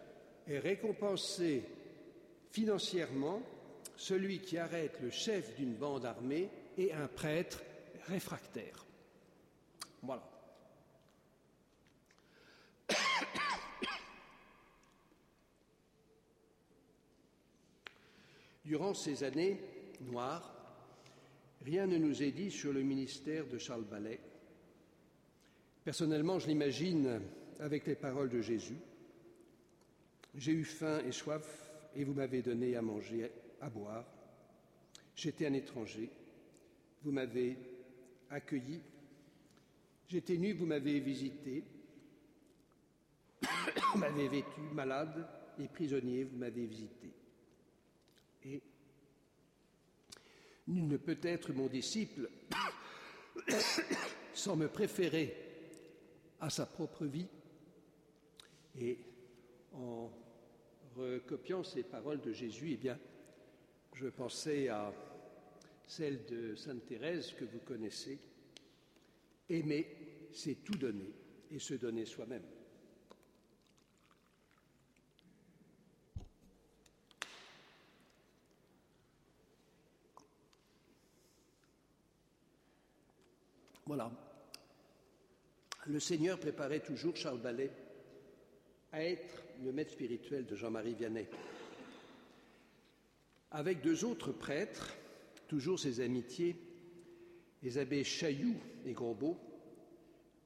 et récompensée financièrement celui qui arrête le chef d'une bande armée et un prêtre réfractaire. Voilà. Durant ces années noires, rien ne nous est dit sur le ministère de Charles Ballet. Personnellement, je l'imagine avec les paroles de Jésus. J'ai eu faim et soif et vous m'avez donné à manger, à boire. J'étais un étranger, vous m'avez accueilli. J'étais nu, vous m'avez visité. Vous m'avez vêtu malade et prisonnier, vous m'avez visité. Nul ne peut être mon disciple sans me préférer à sa propre vie. Et en recopiant ces paroles de Jésus, eh bien, je pensais à celle de Sainte Thérèse que vous connaissez. Aimer, c'est tout donner et se donner soi-même. Voilà. Le Seigneur préparait toujours Charles Ballet à être le maître spirituel de Jean-Marie Vianney. Avec deux autres prêtres, toujours ses amitiés, les abbés Chailloux et Grosbeau,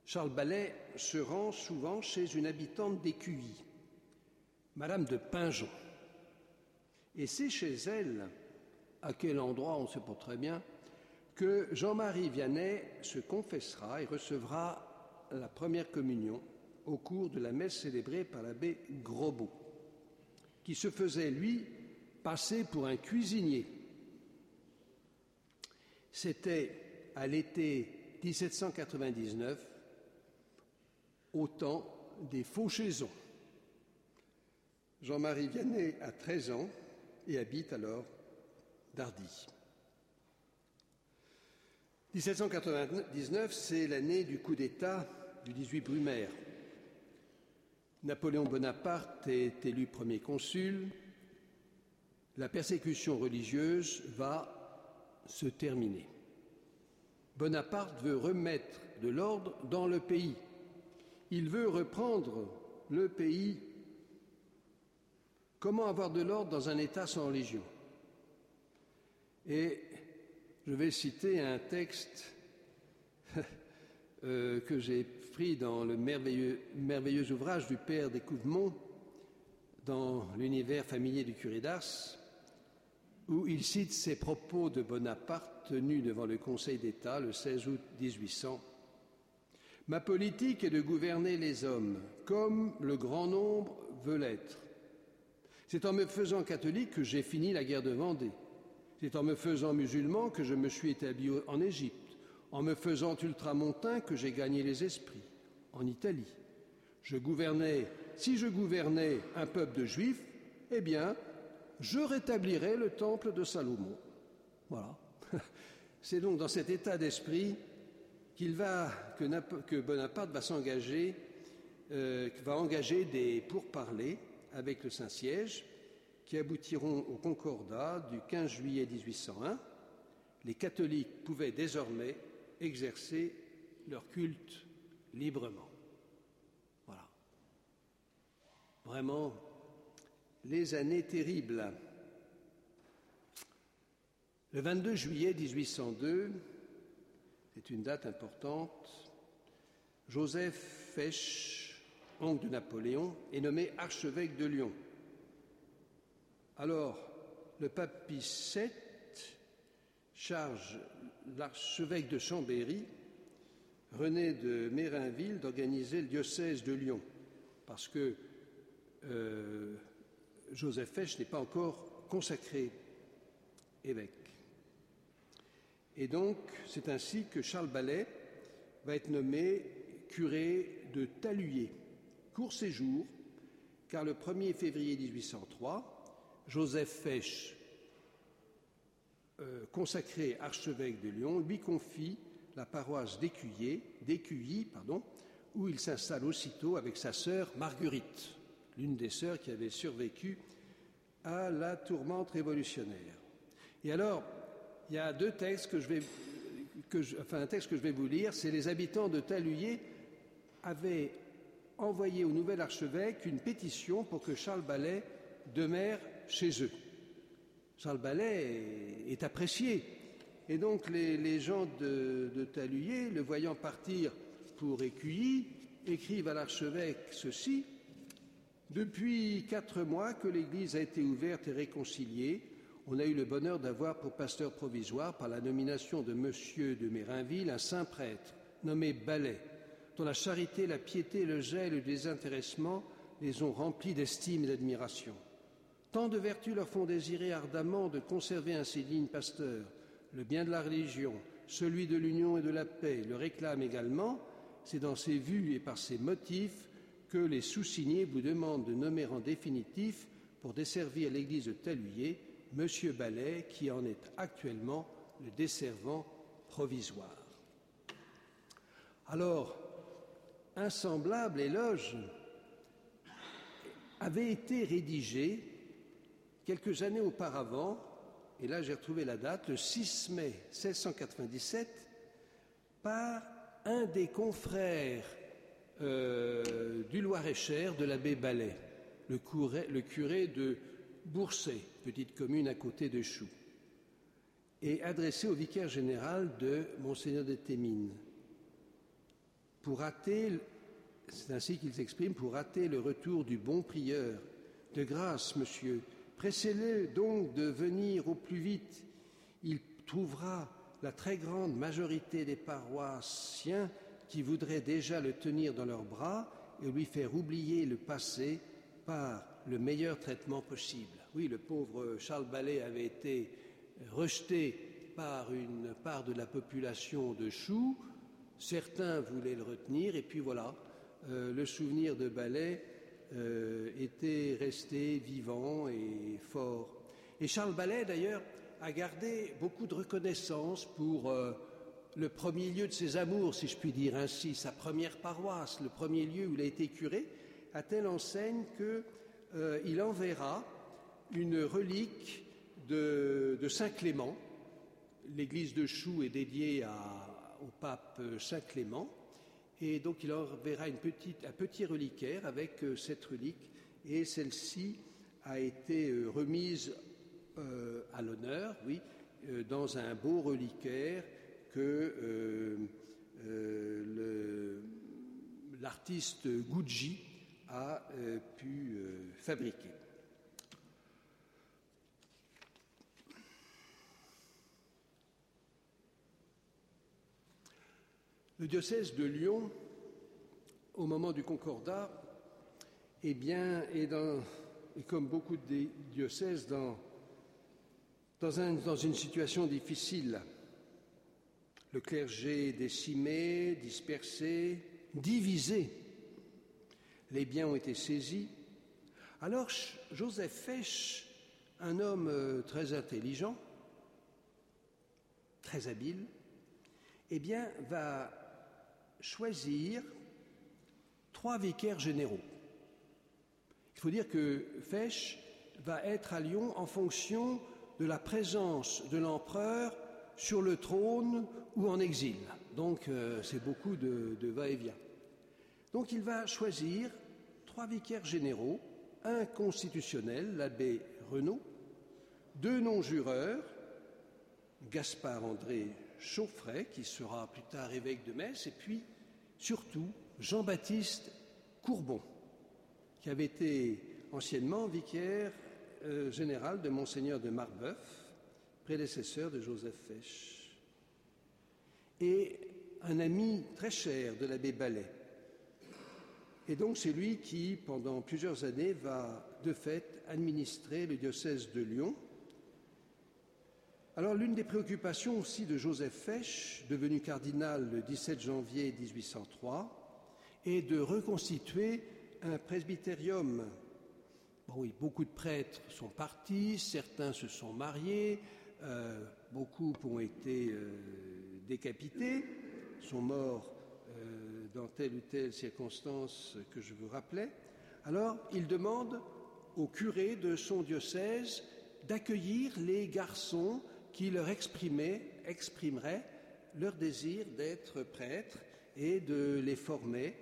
Charles Ballet se rend souvent chez une habitante d'Écuy, Madame de Pingeon. Et c'est chez elle, à quel endroit on ne sait pas très bien, que Jean-Marie Vianney se confessera et recevra la première communion au cours de la messe célébrée par l'abbé Grosbeau, qui se faisait, lui, passer pour un cuisinier. C'était à l'été 1799, au temps des Fauchaisons. Jean-Marie Vianney a 13 ans et habite alors Dardy. 1799, c'est l'année du coup d'État du 18 Brumaire. Napoléon Bonaparte est élu premier consul. La persécution religieuse va se terminer. Bonaparte veut remettre de l'ordre dans le pays. Il veut reprendre le pays. Comment avoir de l'ordre dans un État sans religion? Et je vais citer un texte euh, que j'ai pris dans le merveilleux, ouvrage du père Découvemont dans l'univers familier du curé d'Ars, où il cite ses propos de Bonaparte tenus devant le Conseil d'État le 16 août 1800. Ma politique est de gouverner les hommes comme le grand nombre veut l'être. C'est en me faisant catholique que j'ai fini la guerre de Vendée. C'est en me faisant musulman que je me suis établi en Égypte, en me faisant ultramontain que j'ai gagné les esprits, en Italie. Je gouvernais, si je gouvernais un peuple de juifs, eh bien, je rétablirais le temple de Salomon. Voilà. C'est donc dans cet état d'esprit qu'il va, que, Bonaparte va s'engager, euh, va engager des pourparlers avec le Saint-Siège qui aboutiront au concordat du 15 juillet 1801, les catholiques pouvaient désormais exercer leur culte librement. Voilà. Vraiment, les années terribles. Le 22 juillet 1802, c'est une date importante, Joseph Fesch, oncle de Napoléon, est nommé archevêque de Lyon. Alors, le pape Pie VII charge l'archevêque de Chambéry, René de Mérinville, d'organiser le diocèse de Lyon, parce que euh, Joseph Fesch n'est pas encore consacré évêque. Et donc, c'est ainsi que Charles Ballet va être nommé curé de Taluyer, court séjour, car le 1er février 1803, Joseph Fesch, euh, consacré archevêque de Lyon, lui confie la paroisse d'Écuyer, pardon, où il s'installe aussitôt avec sa sœur Marguerite, l'une des sœurs qui avait survécu à la tourmente révolutionnaire. Et alors, il y a deux textes que je vais, enfin un texte que je vais vous lire, c'est les habitants de Taluyer avaient envoyé au nouvel archevêque une pétition pour que Charles Ballet demeure chez eux. Charles Ballet est apprécié. Et donc les, gens de, Taluyer, le voyant partir pour Écuilly, écrivent à l'archevêque ceci Depuis quatre mois que l'Église a été ouverte et réconciliée, on a eu le bonheur d'avoir pour pasteur provisoire, par la nomination de M. de Mérinville, un saint prêtre nommé Ballet, dont la charité, la piété, le gel et le désintéressement les ont remplis d'estime et d'admiration. Tant de vertus leur font désirer ardemment de conserver un si digne pasteur. Le bien de la religion, celui de l'union et de la paix, le réclament également. C'est dans ces vues et par ces motifs que les sous-signés vous demandent de nommer en définitif pour desservir l'église de Taluyer M. Ballet, qui en est actuellement le desservant provisoire. Alors, un semblable éloge avait été rédigé quelques années auparavant, et là j'ai retrouvé la date, le 6 mai 1697, par un des confrères euh, du Loir-et-Cher de l'abbé Ballet, le, curé de Boursay, petite commune à côté de Choux, et adressé au vicaire général de Monseigneur de Thémines pour rater, c'est ainsi qu'il s'exprime, pour rater le retour du bon prieur. De grâce, monsieur, pressez-le donc de venir au plus vite. Il trouvera la très grande majorité des paroissiens qui voudraient déjà le tenir dans leurs bras et lui faire oublier le passé par le meilleur traitement possible. Oui, le pauvre Charles Ballet avait été rejeté par une part de la population de Choux, Certains voulaient le retenir, et puis voilà, euh, le souvenir de Ballet euh, était resté vivant et fort. Et Charles Ballet, d'ailleurs, a gardé beaucoup de reconnaissance pour euh, le premier lieu de ses amours, si je puis dire ainsi, sa première paroisse, le premier lieu où il a été curé, à telle enseigne qu'il enverra une relique de, Saint Clément. L'église de Choux est dédiée au pape Saint Clément. Et donc il enverra une petite, un petit reliquaire avec euh, cette relique. Et celle-ci a été euh, remise euh, à l'honneur, oui, dans un beau reliquaire que l'artiste Gucci a pu fabriquer. Le diocèse de Lyon, au moment du concordat, eh bien, est, comme beaucoup de diocèses dans, dans une situation difficile. Le clergé décimé, dispersé, divisé. Les biens ont été saisis. Alors Joseph Fesch, un homme euh, très intelligent, très habile, eh bien, va choisir trois vicaires généraux. Il faut dire que Fesch va être à Lyon en fonction de la présence de l'empereur sur le trône ou en exil. Donc euh, c'est beaucoup de, va-et-vient. Donc il va choisir trois vicaires généraux, un constitutionnel, l'abbé Renaud, deux non-jureurs, Gaspard André Chauffret, qui sera plus tard évêque de Metz, et puis surtout Jean-Baptiste Courbon, qui avait été anciennement vicaire euh, général de Monseigneur de Marbeuf, prédécesseur de Joseph Fesch, et un ami très cher de l'abbé Ballet. Et donc c'est lui qui, pendant plusieurs années, va de fait administrer le diocèse de Lyon. Alors l'une des préoccupations aussi de Joseph Fesch, devenu cardinal le 17 janvier 1803, est de reconstituer un presbytérium. Bon, oui, beaucoup de prêtres sont partis, certains se sont mariés, euh, beaucoup ont été euh, décapités, sont morts euh, dans telle ou telle circonstance que je vous rappelais. Alors, il demande au curé de son diocèse d'accueillir les garçons qui leur exprimaient, exprimeraient leur désir d'être prêtres et de les former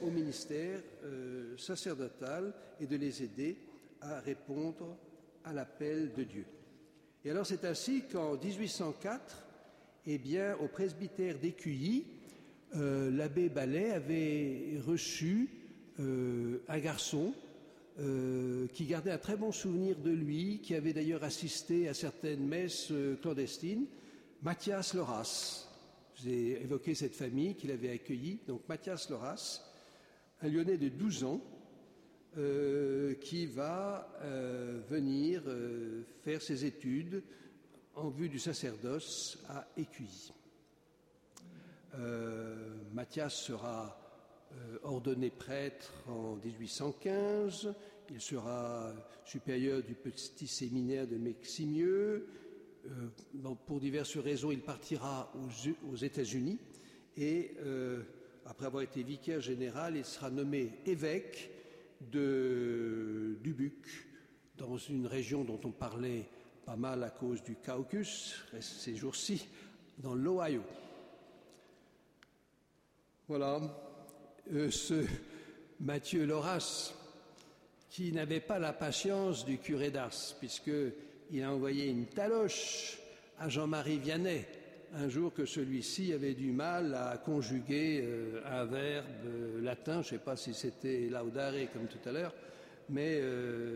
au ministère euh, sacerdotal et de les aider à répondre à l'appel de Dieu. Et alors c'est ainsi qu'en 1804, eh bien, au presbytère d'Écuilly, euh, l'abbé Ballet avait reçu euh, un garçon euh, qui gardait un très bon souvenir de lui, qui avait d'ailleurs assisté à certaines messes clandestines, Mathias Loras. J'ai évoqué cette famille qu'il avait accueillie, donc Mathias Loras, un Lyonnais de 12 ans, qui va venir faire ses études en vue du sacerdoce à. Euh, Mathias sera euh, ordonné prêtre en 1815, il sera supérieur du petit séminaire de Meximieux. Euh, pour diverses raisons, il partira aux, États-Unis et, après avoir été vicaire général, il sera nommé évêque de Dubuque, dans une région dont on parlait pas mal à cause du caucus ces jours-ci dans l'Ohio. Voilà, euh, ce Mathieu Loras, qui n'avait pas la patience du curé d'Ars, puisqu'il a envoyé une taloche à Jean-Marie Vianney, un jour que celui-ci avait du mal à conjuguer euh, un verbe euh, latin, je ne sais pas si c'était laudare comme tout à l'heure, mais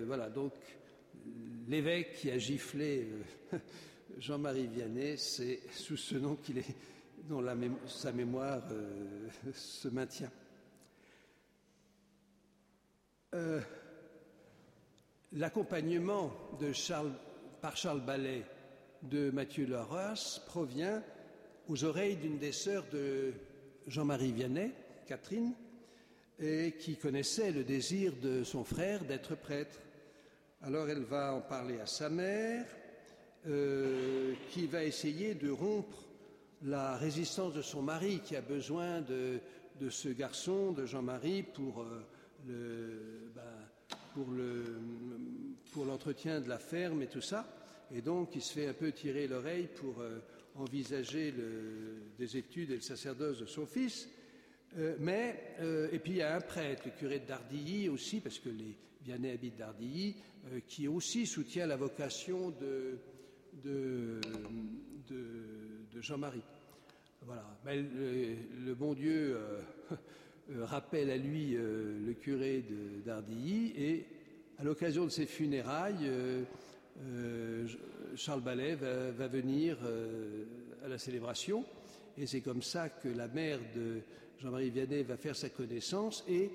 voilà, donc l'évêque qui a giflé Jean-Marie Vianney, c'est sous ce nom qu'il est, dont sa mémoire se maintient. Euh, l'accompagnement par Charles Ballet de Mathieu Laroche provient aux oreilles d'une des sœurs de Jean-Marie Vianney, Catherine, et qui connaissait le désir de son frère d'être prêtre. Alors elle va en parler à sa mère, euh, qui va essayer de rompre la résistance de son mari, qui a besoin de, ce garçon, de Jean-Marie, pour euh, ben, pour l'entretien de la ferme et tout ça. Et donc, il se fait un peu tirer l'oreille pour euh, envisager des études et le sacerdoce de son fils. mais, et puis il y a un prêtre, le curé de Dardilly aussi, parce que les Vianney habite Dardilly, euh, qui aussi soutient la vocation de, Jean-Marie. Voilà. le, bon Dieu euh, euh, rappelle à lui le curé d'Ardilly et à l'occasion de ses funérailles, Charles Ballet va, venir à la célébration et c'est comme ça que la mère de Jean-Marie Vianney va faire sa connaissance et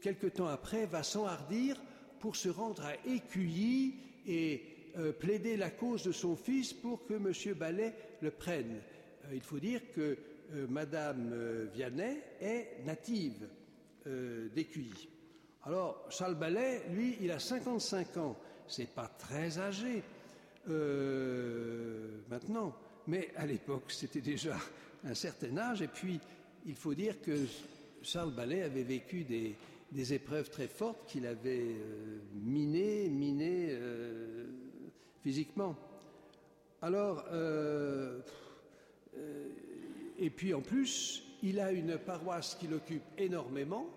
quelque temps après va s'enhardir pour se rendre à Écuilly et euh, plaider la cause de son fils pour que M. Ballet le prenne. Euh, il faut dire que euh, Madame Vianney est native d'Écuilly. Alors, Charles Ballet, lui, il a 55 ans. C'est pas très âgé maintenant, mais à l'époque, c'était déjà un certain âge. Et puis, il faut dire que Charles Ballet avait vécu des, épreuves très fortes qu'il avait euh, minées, minées euh, physiquement. Alors, euh, et puis en plus, il a une paroisse qui l'occupe énormément.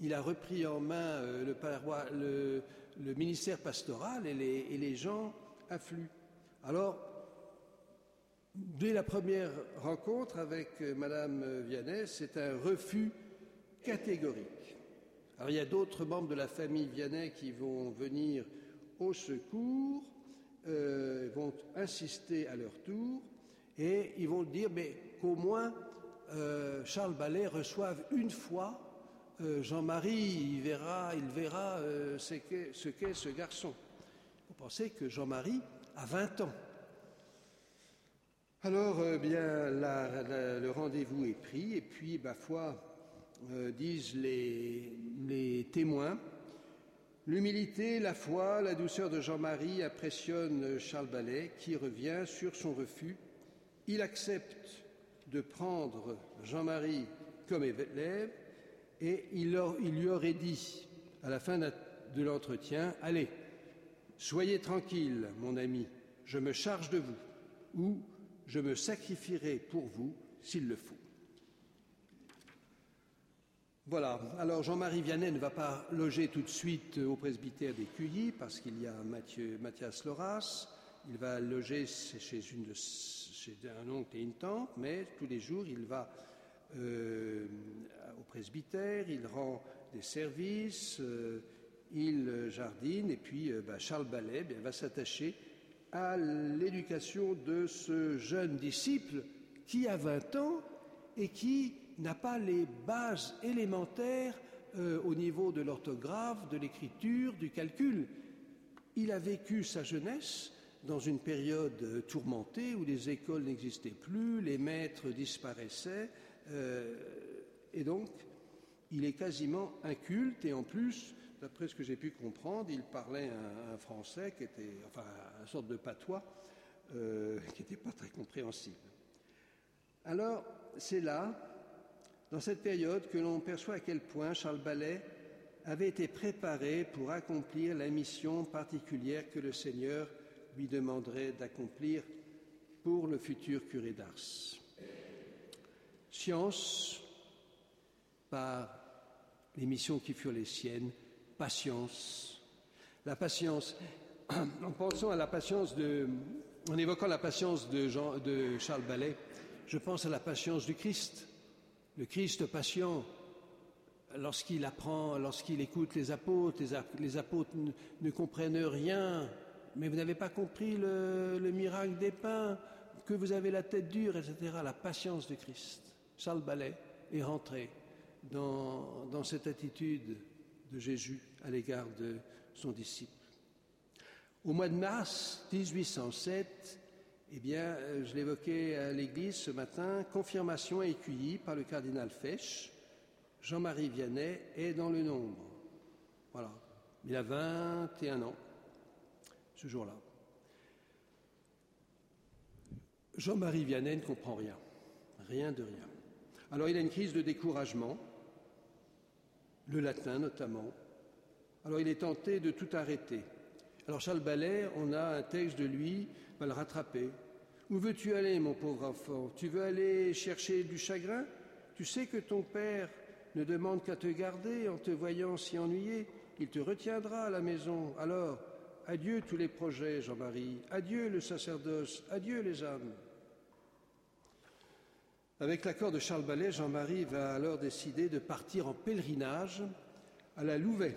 Il a repris en main le, le, ministère pastoral et les, gens affluent. Alors, dès la première rencontre avec Madame Vianney, c'est un refus catégorique. Alors il y a d'autres membres de la famille Vianney qui vont venir au secours, euh, vont insister à leur tour et ils vont dire mais qu'au moins euh, Charles Ballet reçoive une fois euh, Jean-Marie, il verra, il verra euh, ce qu'est ce garçon. Vous pensez que Jean-Marie a 20 ans. Alors, bien, le rendez-vous est pris, et puis, ma foi, disent les, les témoins, l'humilité, la foi, la douceur de Jean-Marie impressionnent Charles Ballet, qui revient sur son refus. Il accepte de prendre Jean-Marie comme élève, et il, lui aurait dit à la fin de l'entretien, allez, soyez tranquille, mon ami, je me charge de vous, ou je me sacrifierai pour vous s'il le faut. Voilà. Alors Jean-Marie Vianney ne va pas loger tout de suite au presbytère des Cueillis parce qu'il y a Mathias Loras. Il va loger chez, un oncle et une tante, mais tous les jours il va euh, au presbytère, il rend des services, euh, il jardine, et puis euh, bah, Charles Ballet eh va s'attacher à l'éducation de ce jeune disciple qui a 20 ans et qui n'a pas les bases élémentaires au niveau de l'orthographe, de l'écriture, du calcul. Il a vécu sa jeunesse dans une période tourmentée où les écoles n'existaient plus, les maîtres disparaissaient, euh, et donc, il est quasiment inculte et en plus, d'après ce que j'ai pu comprendre, il parlait un, français qui était, enfin, une sorte de patois euh, qui n'était pas très compréhensible. Alors, c'est là, dans cette période, que l'on perçoit à quel point Charles Ballet avait été préparé pour accomplir la mission particulière que le Seigneur lui demanderait d'accomplir pour le futur curé d'Ars. Science par les missions qui furent les siennes, patience. La patience, en pensant à la patience de, en évoquant la patience de, Jean, de Charles Ballet, je pense à la patience du Christ. Le Christ patient, lorsqu'il apprend, lorsqu'il écoute les apôtres, les, apôtres ne, comprennent rien, mais vous n'avez pas compris le, le miracle des pains, que vous avez la tête dure, etc. La patience du Christ. Charles Ballet est rentré dans, cette attitude de Jésus à l'égard de son disciple. Au mois de mars 1807, eh bien, je l'évoquais à l'église ce matin, confirmation écueillie par le cardinal Fesch, Jean-Marie Vianney est dans le nombre. Voilà. Il a 21 ans ce jour-là. Jean-Marie Vianney ne comprend rien, rien de rien. Alors il a une crise de découragement, le latin notamment. Alors il est tenté de tout arrêter. Alors Charles Ballet, on a un texte de lui, va le rattraper. Où veux-tu aller, mon pauvre enfant? Tu veux aller chercher du chagrin? Tu sais que ton père ne demande qu'à te garder en te voyant si ennuyé. Il te retiendra à la maison. Alors, adieu tous les projets, Jean-Marie. Adieu le sacerdoce. Adieu les âmes. Avec l'accord de Charles Ballet, Jean-Marie va alors décider de partir en pèlerinage à la Louvet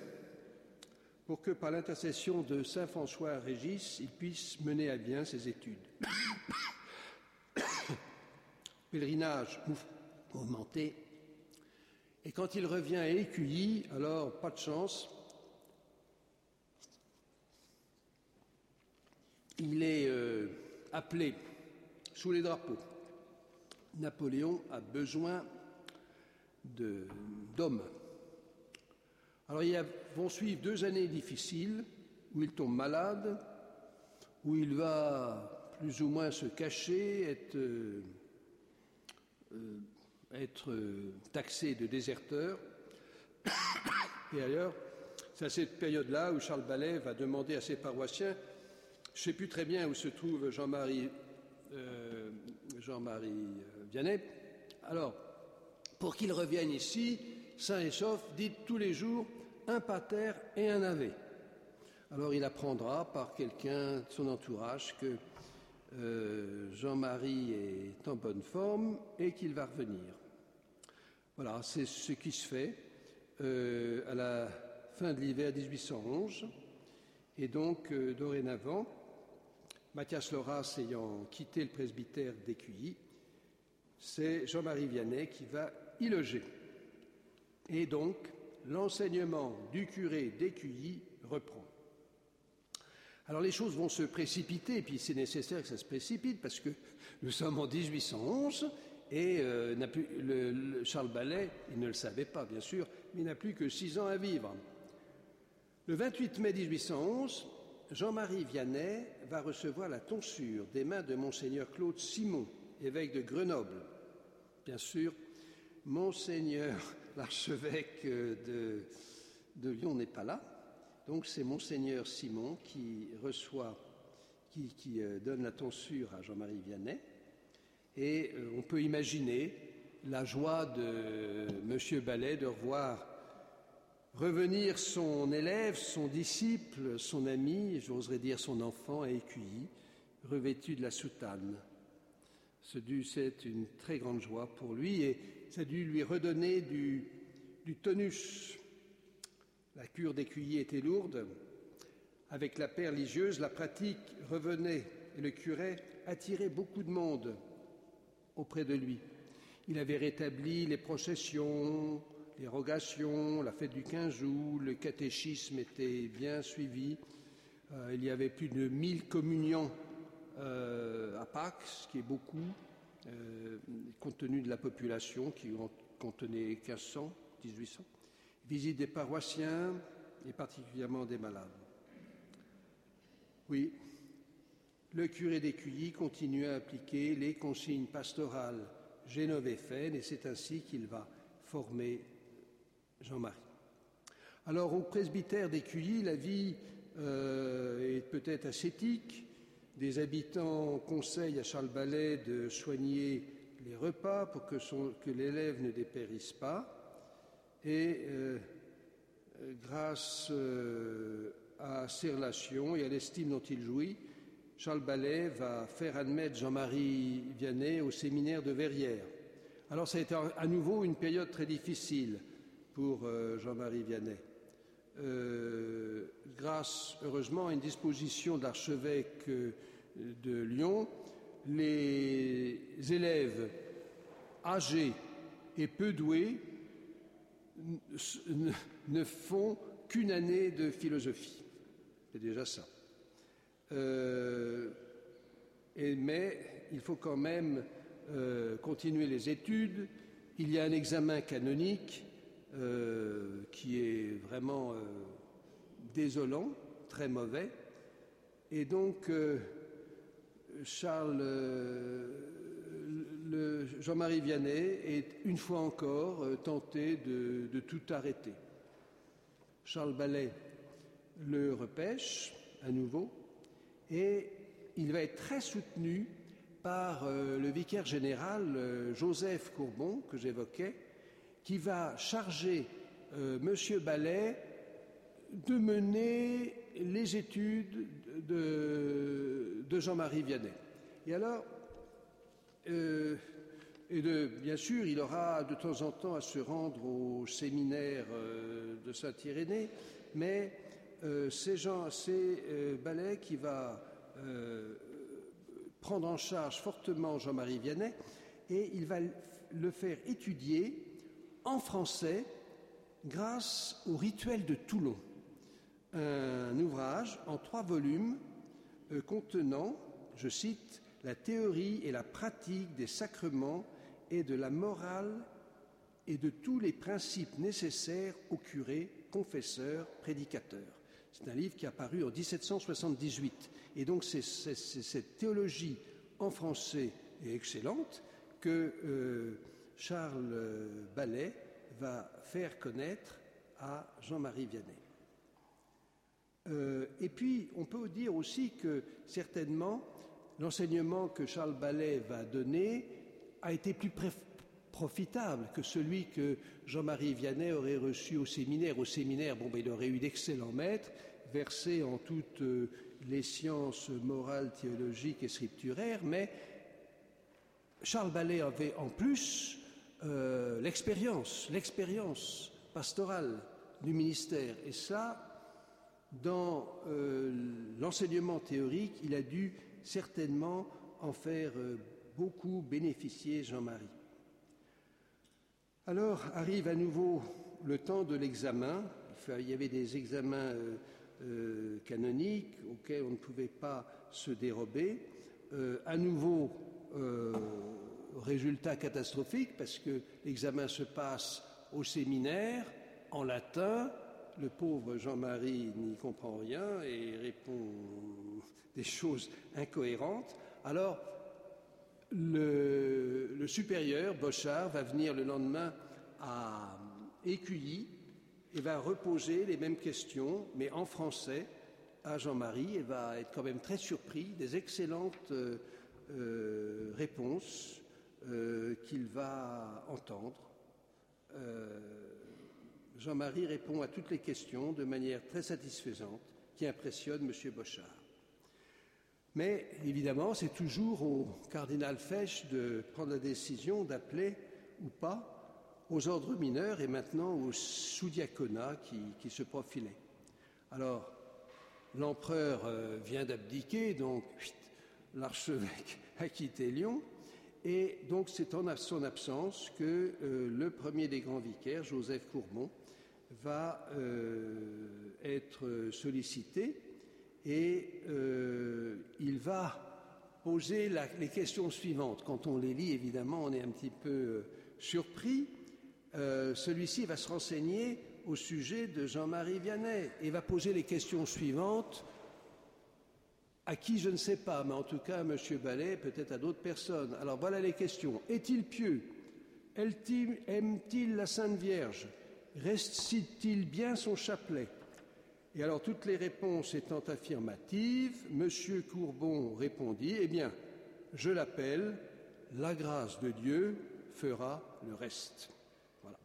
pour que par l'intercession de Saint François Régis, il puisse mener à bien ses études. pèlerinage mouvementé. Et quand il revient à Écueilly, alors pas de chance, il est euh, appelé sous les drapeaux Napoléon a besoin d'hommes. Alors il vont suivre deux années difficiles où il tombe malade, où il va plus ou moins se cacher, être, euh, euh, taxé de déserteur. Et ailleurs, c'est à cette période-là où Charles Ballet va demander à ses paroissiens, je ne sais plus très bien où se trouve Jean-Marie euh, Jean-Marie Vianney. Alors, pour qu'il revienne ici, saint et sauf, tous les jours un pater et un ave. Alors il apprendra par quelqu'un de son entourage que euh, Jean-Marie est en bonne forme et qu'il va revenir. Voilà, c'est ce qui se fait euh, à la fin de l'hiver 1811. Et donc, euh, dorénavant, Mathias Loras ayant quitté le presbytère d'Écuilly, c'est Jean-Marie Vianney qui va y loger. Et donc, l'enseignement du curé d'Écueilly reprend. Alors les choses vont se précipiter, et puis c'est nécessaire que ça se précipite, parce que nous sommes en 1811, et euh, le, Charles Ballet, il ne le savait pas bien sûr, mais il n'a plus que six ans à vivre. Le 28 mai 1811, Jean-Marie Vianney va recevoir la tonsure des mains de monseigneur Claude Simon, évêque de Grenoble. Bien sûr, monseigneur l'archevêque de, de Lyon n'est pas là, donc c'est monseigneur Simon qui reçoit, qui, euh, donne la tonsure à Jean-Marie Vianney. Et euh, on peut imaginer la joie de M. Ballet de revoir revenir son élève, son disciple, son ami, j'oserais dire son enfant à Écueilly, revêtu de la soutane. C'est une très grande joie pour lui et ça dû lui redonner du, du tonus la cure d'écuyer était lourde. Avec la paix religieuse, la pratique revenait et le curé attirait beaucoup de monde auprès de lui. Il avait rétabli les processions, les la fête du 15 août, le catéchisme était bien suivi. Euh, il y avait plus de 1000 communions euh, à Pâques, ce qui est beaucoup, euh, compte tenu de la population qui contenait 1500, 1800 visite des paroissiens et particulièrement des malades. Oui, le curé d'Écueilly continue à appliquer les consignes pastorales génovéfaines et c'est ainsi qu'il va former Jean-Marie. Alors au presbytère d'Écueilly, la vie euh, est peut-être ascétique. Des habitants conseillent à Charles Ballet de soigner les repas pour que, que l'élève ne dépérisse pas. Et euh, grâce euh, à ses relations et à l'estime dont il jouit, Charles Ballet va faire admettre Jean-Marie Vianney au séminaire de Verrières. Alors ça a été à nouveau une période très difficile pour euh, Jean-Marie Vianney. grâce, heureusement, à une disposition de l'archevêque de Lyon, les élèves âgés et peu doués ne font qu'une année de philosophie. C'est déjà ça. Euh, mais il faut quand même euh, continuer les études. Il y a un examen canonique euh, qui est vraiment désolant, très mauvais. Et donc, Charles Jean-Marie Vianney est une fois encore euh, tenté de, tout arrêter. Charles Ballet le repêche à nouveau et il va être très soutenu par euh, le vicaire général euh, Joseph Courbon, que j'évoquais, qui va charger M. Ballet de mener les études de, de Jean-Marie Vianney. Et alors, euh, et de, bien sûr, il aura de temps en temps à se rendre au séminaire euh, de Saint-Irénée, mais euh, c'est Ballet qui va prendre en charge fortement Jean-Marie Vianney et il va le faire étudier en français grâce au rituel de Toulon, un ouvrage en trois volumes contenant, je cite, la théorie et la pratique des sacrements et de la morale et de tous les principes nécessaires au curé, confesseur, prédicateur. C'est un livre qui a paru en 1778. Et donc c'est cette théologie en français et excellente que euh, Charles Ballet va faire connaître à Jean-Marie Vianney. Euh, et puis, on peut dire aussi que certainement, l'enseignement que Charles Ballet va donner a été plus profitable que celui que Jean-Marie Vianney aurait reçu au séminaire. Au séminaire, bon, ben, il aurait eu d'excellents maîtres, versés en toutes euh, les sciences morales, théologiques et scripturaires, mais Charles Ballet avait en plus euh, l'expérience, l'expérience pastorale du ministère. Et ça, dans euh, l'enseignement théorique, il a dû certainement en faire euh, beaucoup bénéficier Jean-Marie. Alors arrive à nouveau le temps de l'examen. Il y avait des examens canoniques auxquels on ne pouvait pas se dérober. à nouveau, résultat catastrophique parce que l'examen se passe au séminaire en latin. Le pauvre Jean-Marie n'y comprend rien et répond des choses incohérentes. Alors, le, supérieur, Bochard, va venir le lendemain à Écuilly et va reposer les mêmes questions, mais en français, à Jean-Marie, et va être quand même très surpris des excellentes euh, euh, réponses euh, qu'il va entendre. Jean-Marie répond à toutes les questions de manière très satisfaisante qui impressionne M. Bochard. Mais évidemment, c'est toujours au cardinal Fesch de prendre la décision d'appeler ou pas aux ordres mineurs et maintenant au sous-diaconat qui, se profilait. Alors, l'empereur euh, vient d'abdiquer, donc l'archevêque a quitté Lyon, et donc c'est en son absence que euh, le premier des grands vicaires, Joseph Courbon, va euh, être sollicité et euh, il va poser les questions suivantes. Quand on les lit, évidemment, on est un petit peu euh, surpris. Euh, celui-ci va se renseigner au sujet de Jean-Marie Vianney et va poser les questions suivantes à qui je ne sais pas, mais en tout cas à M. Ballet, peut-être à d'autres personnes. Alors voilà les questions. Est-il pieux? Aime-t-il la Sainte Vierge? Récite-t-il bien son chapelet? Et alors, toutes les réponses étant affirmatives, M. Courbon répondit Eh bien, je l'appelle, la grâce de Dieu fera le reste. Voilà.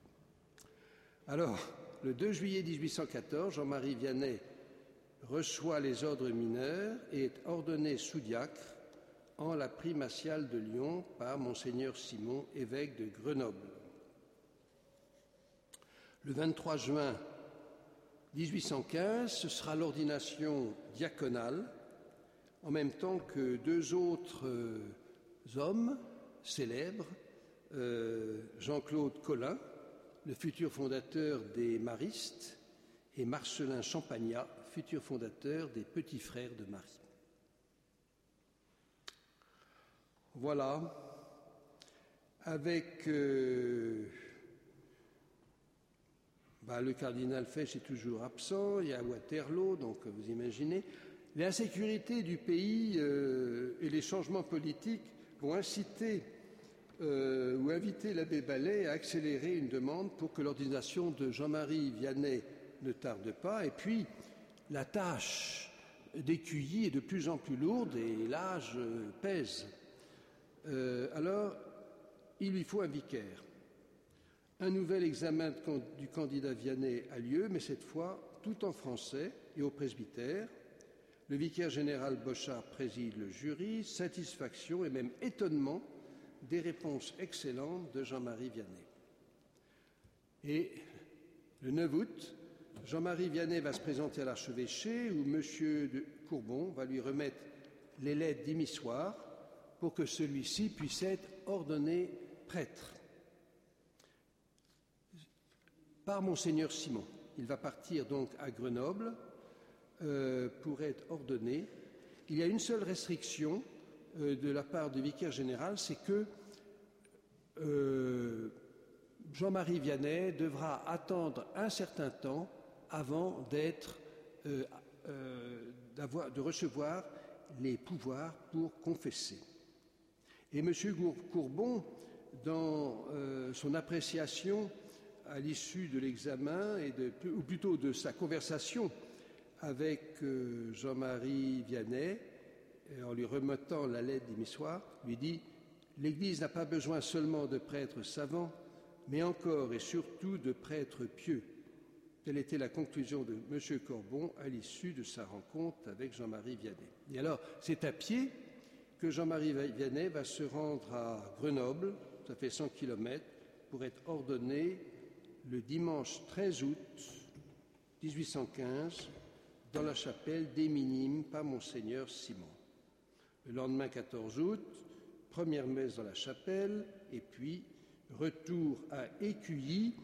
Alors, le 2 juillet 1814, Jean-Marie Vianney reçoit les ordres mineurs et est ordonné sous-diacre en la primatiale de Lyon par Monseigneur Simon, évêque de Grenoble. Le 23 juin 1815, ce sera l'ordination diaconale, en même temps que deux autres euh, hommes célèbres, euh, Jean-Claude Collin, le futur fondateur des Maristes, et Marcelin Champagnat, futur fondateur des Petits Frères de Marie. Voilà, avec euh, bah, le cardinal Fesch est toujours absent, il y a Waterloo, donc vous imaginez. L'insécurité du pays euh, et les changements politiques vont inciter euh, ou inviter l'abbé Ballet à accélérer une demande pour que l'ordination de Jean-Marie Vianney ne tarde pas. Et puis, la tâche d'écuyer est de plus en plus lourde et l'âge pèse. Euh, alors, il lui faut un vicaire. Un nouvel examen du candidat Vianney a lieu, mais cette fois tout en français et au presbytère. Le vicaire général Bochard préside le jury, satisfaction et même étonnement des réponses excellentes de Jean-Marie Vianney. Et le 9 août, Jean-Marie Vianney va se présenter à l'archevêché où M. de Courbon va lui remettre les lettres d'émissoire pour que celui-ci puisse être ordonné prêtre par Monseigneur Simon. Il va partir donc à Grenoble euh, pour être ordonné. Il y a une seule restriction euh, de la part du vicaire général, c'est que euh, Jean-Marie Vianney devra attendre un certain temps avant d'être, de recevoir les pouvoirs pour confesser. Et M. Courbon, dans son appréciation à l'issue de l'examen, ou plutôt de sa conversation avec euh, Jean-Marie Vianney, en lui remettant la lettre d'émissoire, lui dit L'Église n'a pas besoin seulement de prêtres savants, mais encore et surtout de prêtres pieux. Telle était la conclusion de M. Corbon à l'issue de sa rencontre avec Jean-Marie Vianney. Et alors, c'est à pied que Jean-Marie Vianney va se rendre à Grenoble, ça fait 100 kilomètres, pour être ordonné le dimanche 13 août 1815 dans la chapelle des Minimes par Monseigneur Simon. Le lendemain 14 août, première messe dans la chapelle et puis retour à Écuilly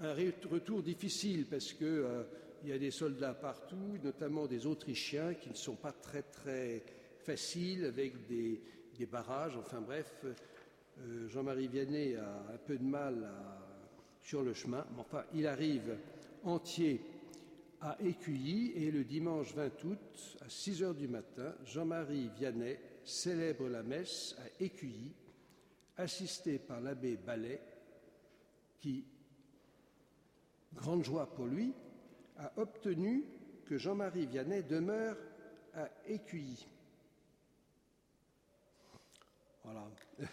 un retour difficile parce que euh, il y a des soldats partout, notamment des Autrichiens qui ne sont pas très très faciles avec des, barrages. Enfin bref, euh, Jean-Marie Vianney a un peu de mal sur le chemin, mais enfin il arrive entier à Écuilly et le dimanche 20 août à 6 heures du matin, Jean-Marie Vianney célèbre la messe à Écuilly, assisté par l'abbé Ballet, qui, grande joie pour lui, a obtenu que Jean-Marie Vianney demeure à Écuilly. Voilà.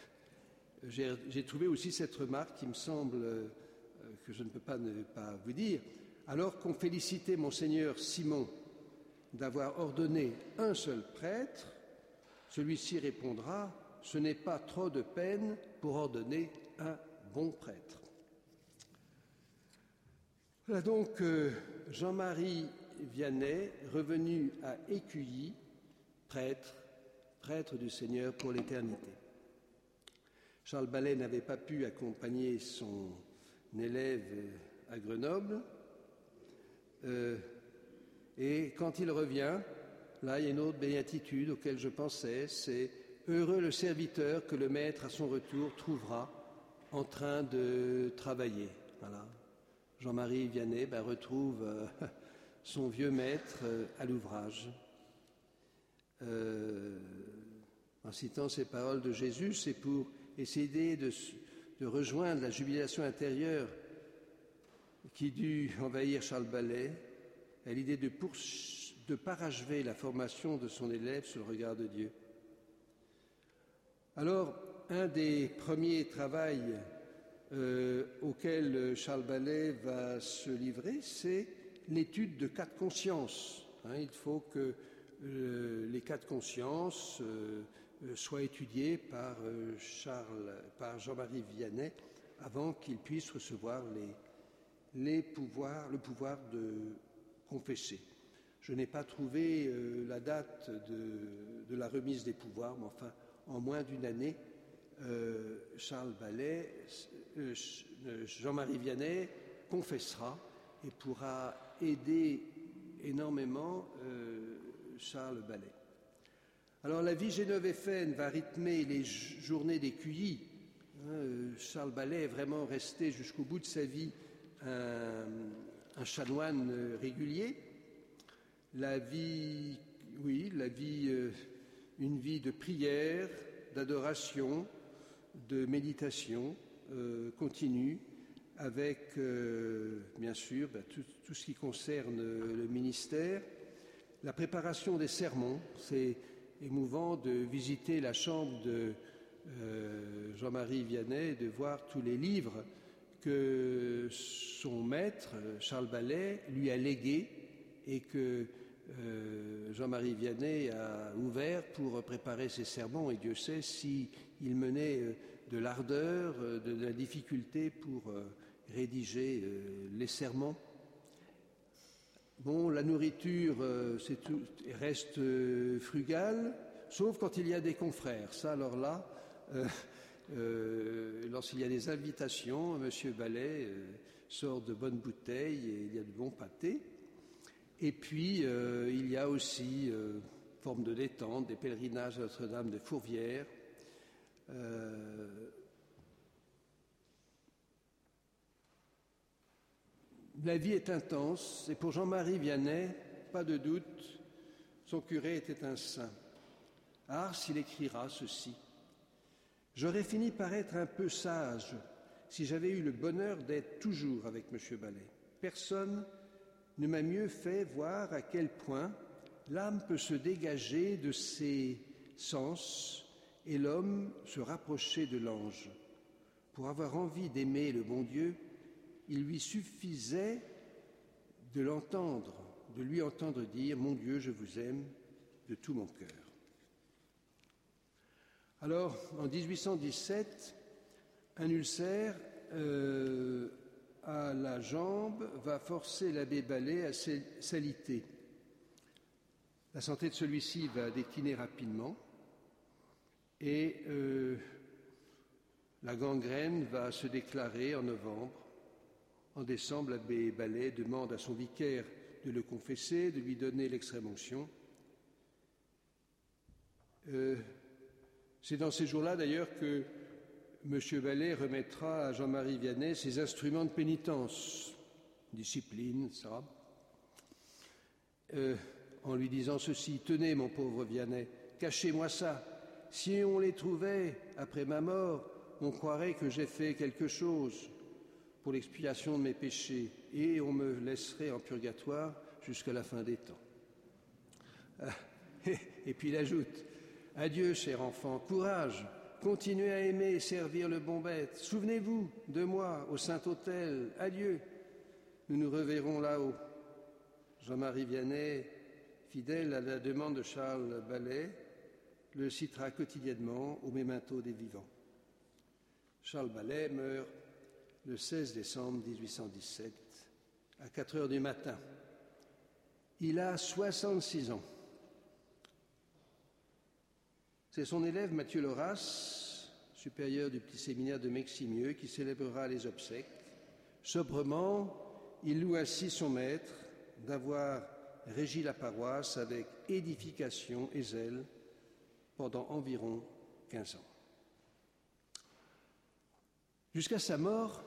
J'ai trouvé aussi cette remarque qui me semble euh, que je ne peux pas ne pas vous dire. Alors qu'on félicitait monseigneur Simon d'avoir ordonné un seul prêtre, celui-ci répondra Ce n'est pas trop de peine pour ordonner un bon prêtre. Voilà donc euh, Jean-Marie Vianney, revenu à Écuilly, prêtre, prêtre du Seigneur pour l'éternité. Charles Ballet n'avait pas pu accompagner son élève à Grenoble. Euh, et quand il revient, là, il y a une autre béatitude auquel je pensais, c'est Heureux le serviteur que le maître à son retour trouvera en train de travailler. Voilà. Jean-Marie Vianney ben, retrouve euh, son vieux maître euh, à l'ouvrage. Euh, en citant ces paroles de Jésus, c'est pour essayer de, rejoindre la jubilation intérieure qui dut envahir Charles Ballet à l'idée de, de parachever la formation de son élève sur le regard de Dieu. Alors, un des premiers travaux euh, auquel Charles Ballet va se livrer, c'est l'étude de cas de conscience. Hein. il faut que euh, les cas de conscience euh, soient étudiés par, Charles, par Jean-Marie Vianney avant qu'il puisse recevoir les, les pouvoirs, le pouvoir de confesser. Je n'ai pas trouvé la date de, de, la remise des pouvoirs, mais enfin, en moins d'une année, Charles Ballet, Jean-Marie Vianney confessera et pourra aider énormément euh, Charles Ballet. Alors la vie génovéfaine va rythmer les journées des. Hein, Charles Ballet est vraiment resté jusqu'au bout de sa vie un, un chanoine régulier. La vie, oui, la vie, une vie de prière, d'adoration, de méditation euh, continue avec, euh, bien sûr, ben, tout, ce qui concerne le ministère, la préparation des sermons. C'est émouvant de visiter la chambre de euh, Jean-Marie Vianney de voir tous les livres que son maître, Charles Ballet, lui a légués et que euh, Jean-Marie Vianney a ouvert pour préparer ses sermons et Dieu sait s'il menait euh, de l'ardeur, euh, de la difficulté pour rédiger les sermons. Bon, la nourriture reste frugale, sauf quand il y a des confrères. Ça, alors là, lorsqu'il y a des invitations, M. Ballet sort de bonnes bouteilles et il y a de bons pâtés. Et puis, euh, il y a aussi euh, forme de détente, des pèlerinages à Notre-Dame de Fourvière. Euh, la vie est intense, et pour Jean-Marie Vianney, pas de doute, son curé était un saint. Ars, il écrira ceci. J'aurais fini par être un peu sage si j'avais eu le bonheur d'être toujours avec M. Ballet. Personne ne m'a mieux fait voir à quel point l'âme peut se dégager de ses sens et l'homme se rapprocher de l'ange. Pour avoir envie d'aimer le bon Dieu, il lui suffisait de l'entendre, de lui entendre dire Mon Dieu, je vous aime de tout mon cœur. Alors, en 1817, un ulcère euh, à la jambe va forcer l'abbé Ballet à s'aliter. La santé de celui-ci va décliner rapidement et euh, la gangrène va se déclarer en novembre. En décembre, l'abbé Ballet demande à son vicaire de le confesser, de lui donner l'extrême-onction. Euh, c'est dans ces jours-là d'ailleurs que M. Ballet remettra à Jean-Marie Vianney ses instruments de pénitence, discipline, ça, euh, en lui disant ceci Tenez, mon pauvre Vianney, cachez-moi ça. Si on les trouvait après ma mort, on croirait que j'ai fait quelque chose pour l'expiation de mes péchés et on me laisserait en purgatoire jusqu'à la fin des temps. Ah, et puis il ajoute Adieu, cher enfant, courage, continuez à aimer et servir le bon bête. Souvenez-vous de moi au Saint-Autel. Adieu, nous nous reverrons là-haut. Jean-Marie Vianney, fidèle à la demande de Charles Ballet, le citera quotidiennement au mémento des vivants. Charles Ballet meurt le 16 décembre 1817 à 4 heures du matin. Il a 66 ans. C'est son élève Mathieu Loras, supérieur du petit séminaire de Meximieux, qui célébrera les obsèques. Sobrement, il loue ainsi son maître d'avoir régi la paroisse avec édification et zèle pendant environ 15 ans. Jusqu'à sa mort,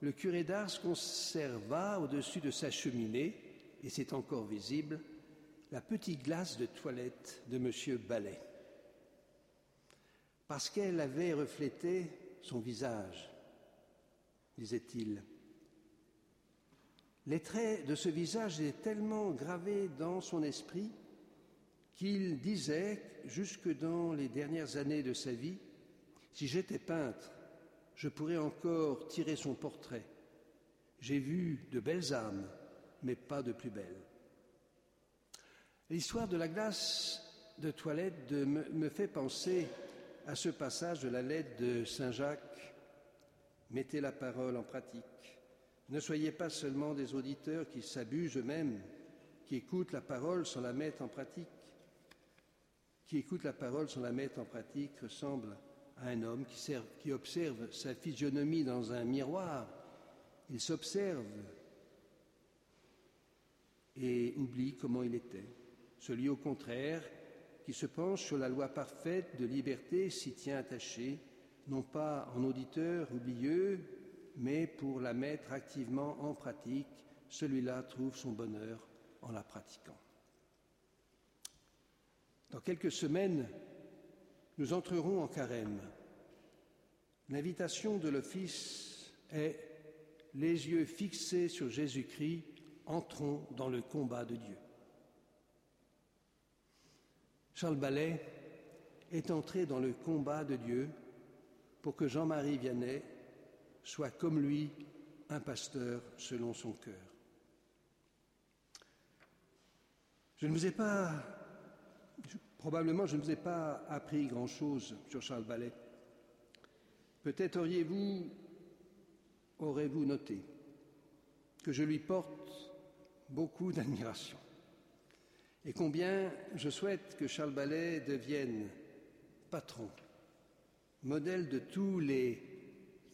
le curé d'Ars conserva au-dessus de sa cheminée, et c'est encore visible, la petite glace de toilette de M. Ballet parce qu'elle avait reflété son visage, disait-il. Les traits de ce visage étaient tellement gravés dans son esprit qu'il disait, jusque dans les dernières années de sa vie, si j'étais peintre, je pourrais encore tirer son portrait. J'ai vu de belles âmes, mais pas de plus belles. L'histoire de la glace de toilette me fait penser à ce passage de la lettre de Saint Jacques, mettez la parole en pratique. Ne soyez pas seulement des auditeurs qui s'abusent eux-mêmes, qui écoutent la parole sans la mettre en pratique. Qui écoute la parole sans la mettre en pratique ressemble à un homme qui, observe sa physionomie dans un miroir. Il s'observe et oublie comment il était. Celui au contraire qui se penche sur la loi parfaite de liberté s'y tient attaché, non pas en auditeur oublieux, mais pour la mettre activement en pratique, celui-là trouve son bonheur en la pratiquant. Dans quelques semaines, nous entrerons en carême. L'invitation de l'Office est les yeux fixés sur Jésus-Christ, entrons dans le combat de Dieu. Charles Ballet est entré dans le combat de Dieu pour que Jean-Marie Vianney soit comme lui un pasteur selon son cœur. Je ne vous ai pas, probablement je ne vous ai pas appris grand-chose sur Charles Ballet. Peut-être auriez-vous, aurez-vous noté que je lui porte beaucoup d'admiration. Et combien je souhaite que Charles Ballet devienne patron, modèle de tous les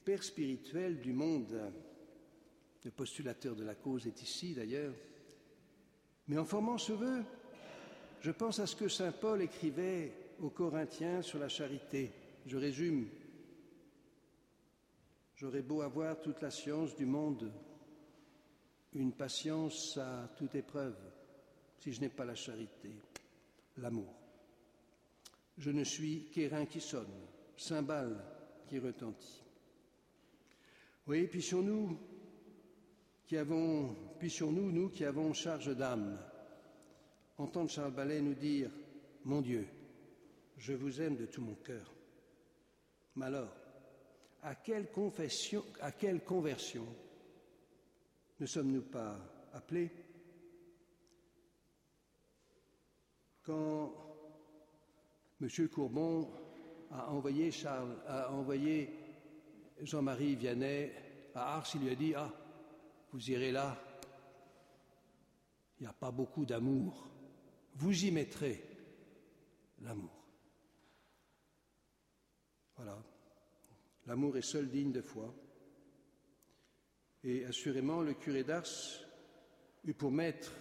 pères spirituels du monde. Le postulateur de la cause est ici d'ailleurs. Mais en formant ce vœu, je pense à ce que Saint Paul écrivait aux Corinthiens sur la charité. Je résume. J'aurais beau avoir toute la science du monde, une patience à toute épreuve si je n'ai pas la charité, l'amour. Je ne suis qu'airain qui sonne, cymbale qui retentit. Oui, puissions-nous qui avons, puissions-nous, nous qui avons charge d'âme, entendre Charles Ballet nous dire Mon Dieu, je vous aime de tout mon cœur. Mais alors, à quelle confession, à quelle conversion ne sommes-nous pas appelés quand M. Courbon a envoyé, Charles, a envoyé Jean-Marie Vianney à Ars, il lui a dit Ah, vous irez là, il n'y a pas beaucoup d'amour, vous y mettrez l'amour. Voilà, l'amour est seul digne de foi. Et assurément, le curé d'Ars eut pour maître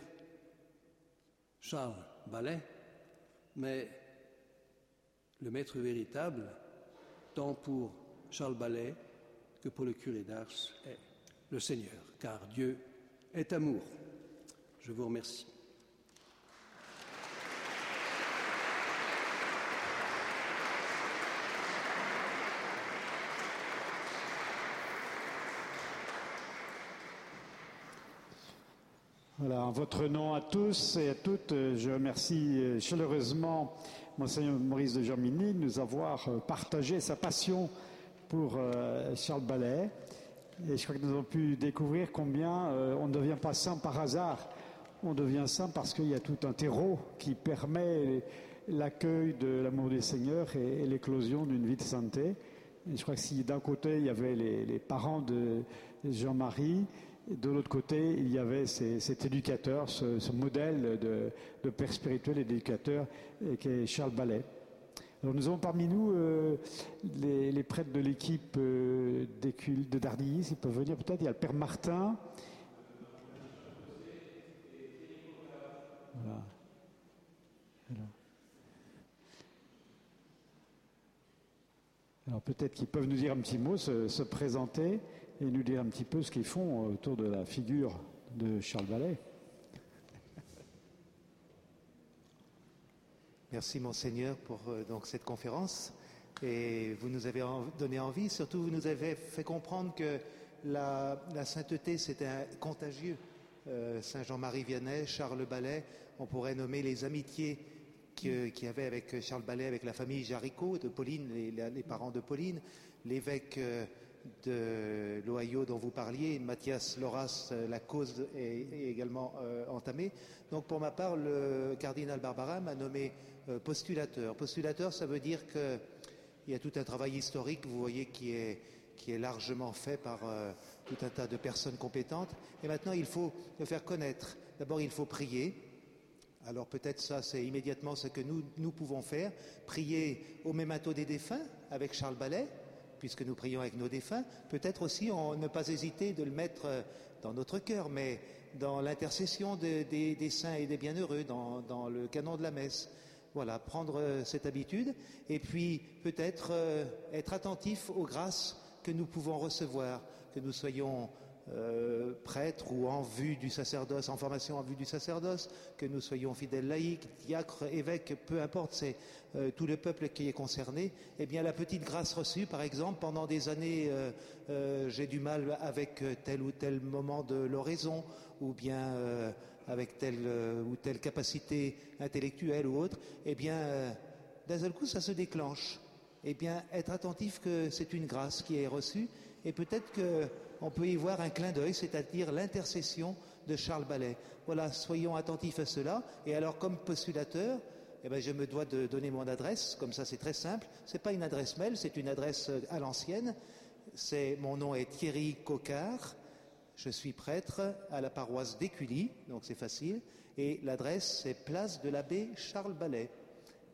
Charles Ballet, mais le maître véritable, tant pour Charles Ballet que pour le curé d'Ars, est le Seigneur, car Dieu est amour. Je vous remercie. En votre nom à tous et à toutes, je remercie euh, chaleureusement Monseigneur Maurice de Germigny de nous avoir euh, partagé sa passion pour euh, Charles Ballet. Et je crois que nous avons pu découvrir combien on ne devient pas saint par hasard, on devient saint parce qu'il y a tout un terreau qui permet l'accueil de l'amour du Seigneur et, l'éclosion d'une vie de sainteté. Et je crois que si d'un côté il y avait les parents de Jean-Marie, de l'autre côté, il y avait cet éducateur, ce, modèle de, père spirituel et d'éducateur euh, qui est Charles Ballet. Nous avons parmi nous euh, les, prêtres de l'équipe euh, de Dardilly, s'ils peuvent venir peut-être. Il y a le père Martin. Alors, peut-être qu'ils peuvent nous dire un petit mot, se présenter et nous dire un petit peu ce qu'ils font autour de la figure de Charles Ballet. Merci Monseigneur pour euh, donc cette conférence. Et vous nous avez donné envie, surtout vous nous avez fait comprendre que la, sainteté c'était contagieux. Euh, Saint Jean-Marie Vianney, Charles Ballet, on pourrait nommer les amitiés qu'il y avait avec Charles Ballet, avec la famille Jaricot, de Pauline, les, parents de Pauline, l'évêque. Euh, de l'Ohio dont vous parliez, Mathias Loras, euh, la cause est, également euh, entamée. Donc pour ma part, le cardinal Barbara m'a nommé euh, postulateur. Postulateur, ça veut dire qu'il y a tout un travail historique, vous voyez, qui est, largement fait par tout un tas de personnes compétentes. Et maintenant, il faut le faire connaître. D'abord, il faut prier. Alors peut-être ça, c'est immédiatement ce que nous, nous pouvons faire. Prier au mémato des défunts avec Charles Ballet, puisque nous prions avec nos défunts, peut-être aussi ne pas hésiter de le mettre euh, dans notre cœur, mais dans l'intercession des, saints et des bienheureux, dans, le canon de la messe. Voilà, prendre euh, cette habitude et puis peut-être euh, être attentif aux grâces que nous pouvons recevoir, que nous soyons euh, prêtres ou en vue du sacerdoce, en formation en vue du sacerdoce, que nous soyons fidèles laïcs, diacres, évêques, peu importe, c'est euh, tout le peuple qui est concerné. Eh bien, la petite grâce reçue, par exemple, pendant des années, euh, j'ai du mal avec tel ou tel moment de l'oraison, ou bien avec telle ou telle capacité intellectuelle ou autre. Eh bien, d'un seul coup, ça se déclenche. Eh bien, être attentif que c'est une grâce qui est reçue, et peut-être que on peut y voir un clin d'œil, c'est-à-dire l'intercession de Charles Ballet. Voilà, soyons attentifs à cela. Et alors, comme postulateur, eh ben, je me dois de donner mon adresse, comme ça c'est très simple. Ce n'est pas une adresse mail, c'est une adresse euh, à l'ancienne. C'est, mon nom est Thierry Cocard. Je suis prêtre à la paroisse d'Écully, donc c'est facile. Et l'adresse, c'est place de l'abbé Charles Ballet,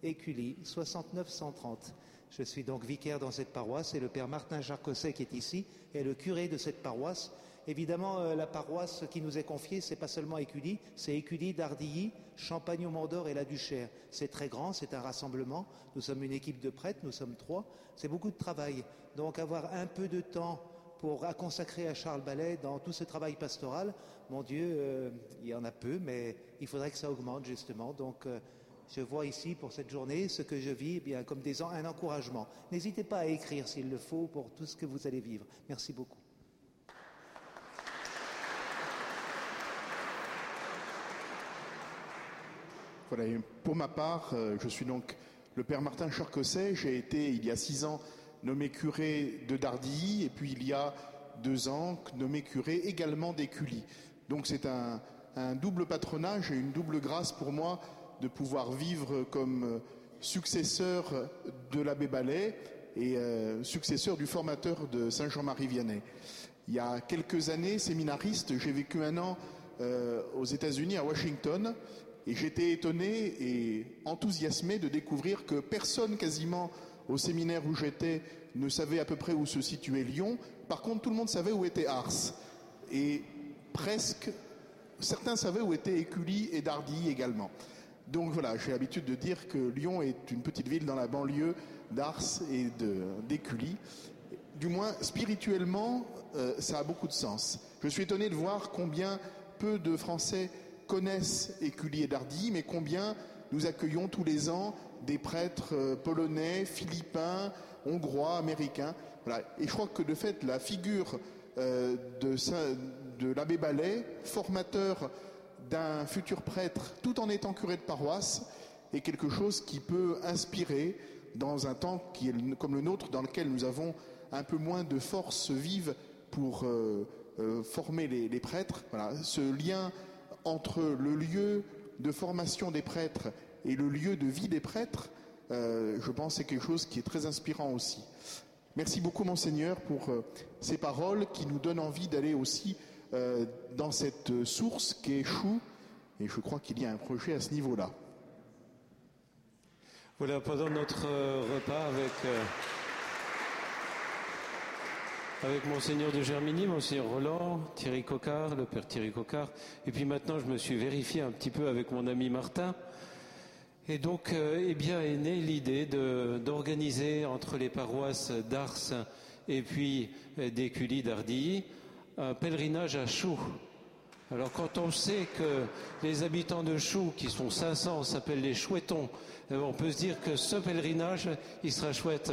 Écully, 6930. Je suis donc vicaire dans cette paroisse et le père Martin Jarcosset qui est ici est le curé de cette paroisse. Évidemment, euh, la paroisse qui nous est confiée, c'est pas seulement Écully, c'est Écully, Dardilly, Champagne au Mont-d'Or et la Duchère. C'est très grand, c'est un rassemblement. Nous sommes une équipe de prêtres, nous sommes trois. C'est beaucoup de travail. Donc avoir un peu de temps pour consacrer à Charles Ballet dans tout ce travail pastoral, mon Dieu, euh, il y en a peu, mais il faudrait que ça augmente justement. Donc euh, je vois ici pour cette journée ce que je vis eh bien, comme des, un encouragement. N'hésitez pas à écrire s'il le faut pour tout ce que vous allez vivre. Merci beaucoup. Voilà, pour ma part, euh, je suis donc le père Martin Charcosset. J'ai été, il y a six ans, nommé curé de Dardilly, et puis il y a deux ans, nommé curé également d'Écully. Donc c'est un, un double patronage et une double grâce pour moi de pouvoir vivre comme euh, successeur de l'abbé Ballet et euh, successeur du formateur de Saint-Jean-Marie Vianney. Il y a quelques années, séminariste, j'ai vécu un an euh, aux États-Unis, à Washington, et j'étais étonné et enthousiasmé de découvrir que personne quasiment au séminaire où j'étais ne savait à peu près où se situait Lyon. Par contre, tout le monde savait où était Ars. et presque, certains savaient où étaient Écully et Dardilly également. Donc voilà, j'ai l'habitude de dire que Lyon est une petite ville dans la banlieue d'Ars et d'Écully. Du moins, spirituellement, euh, ça a beaucoup de sens. Je suis étonné de voir combien peu de Français connaissent Écully et Dardilly, mais combien nous accueillons tous les ans des prêtres euh, polonais, philippins, hongrois, américains. Et je crois que de fait, la figure euh, de l'abbé Ballet, formateur d'un futur prêtre tout en étant curé de paroisse, est quelque chose qui peut inspirer dans un temps qui est comme le nôtre, dans lequel nous avons un peu moins de force vive pour euh, euh, former les, prêtres. Ce lien entre le lieu de formation des prêtres et le lieu de vie des prêtres, euh, je pense, c'est quelque chose qui est très inspirant aussi. Merci beaucoup, monseigneur, pour ces paroles qui nous donnent envie d'aller aussi dans cette source qui Chou, et je crois qu'il y a un projet à ce niveau-là. Voilà, pendant notre repas avec avec Monseigneur de Germigny, Monseigneur Roland, Thierry Coquart, le Père Thierry Coquart. Et puis maintenant, je me suis vérifié un petit peu avec mon ami Martin. Et donc, euh, eh bien, est née l'idée d'organiser entre les paroisses d'Ars et puis euh, d'Écully d'Ardilly un pèlerinage à Chou. Alors, quand on sait que les habitants de Chou, qui sont 500, s'appellent les Chouettons, eh ben, on peut se dire que ce pèlerinage, il sera chouette.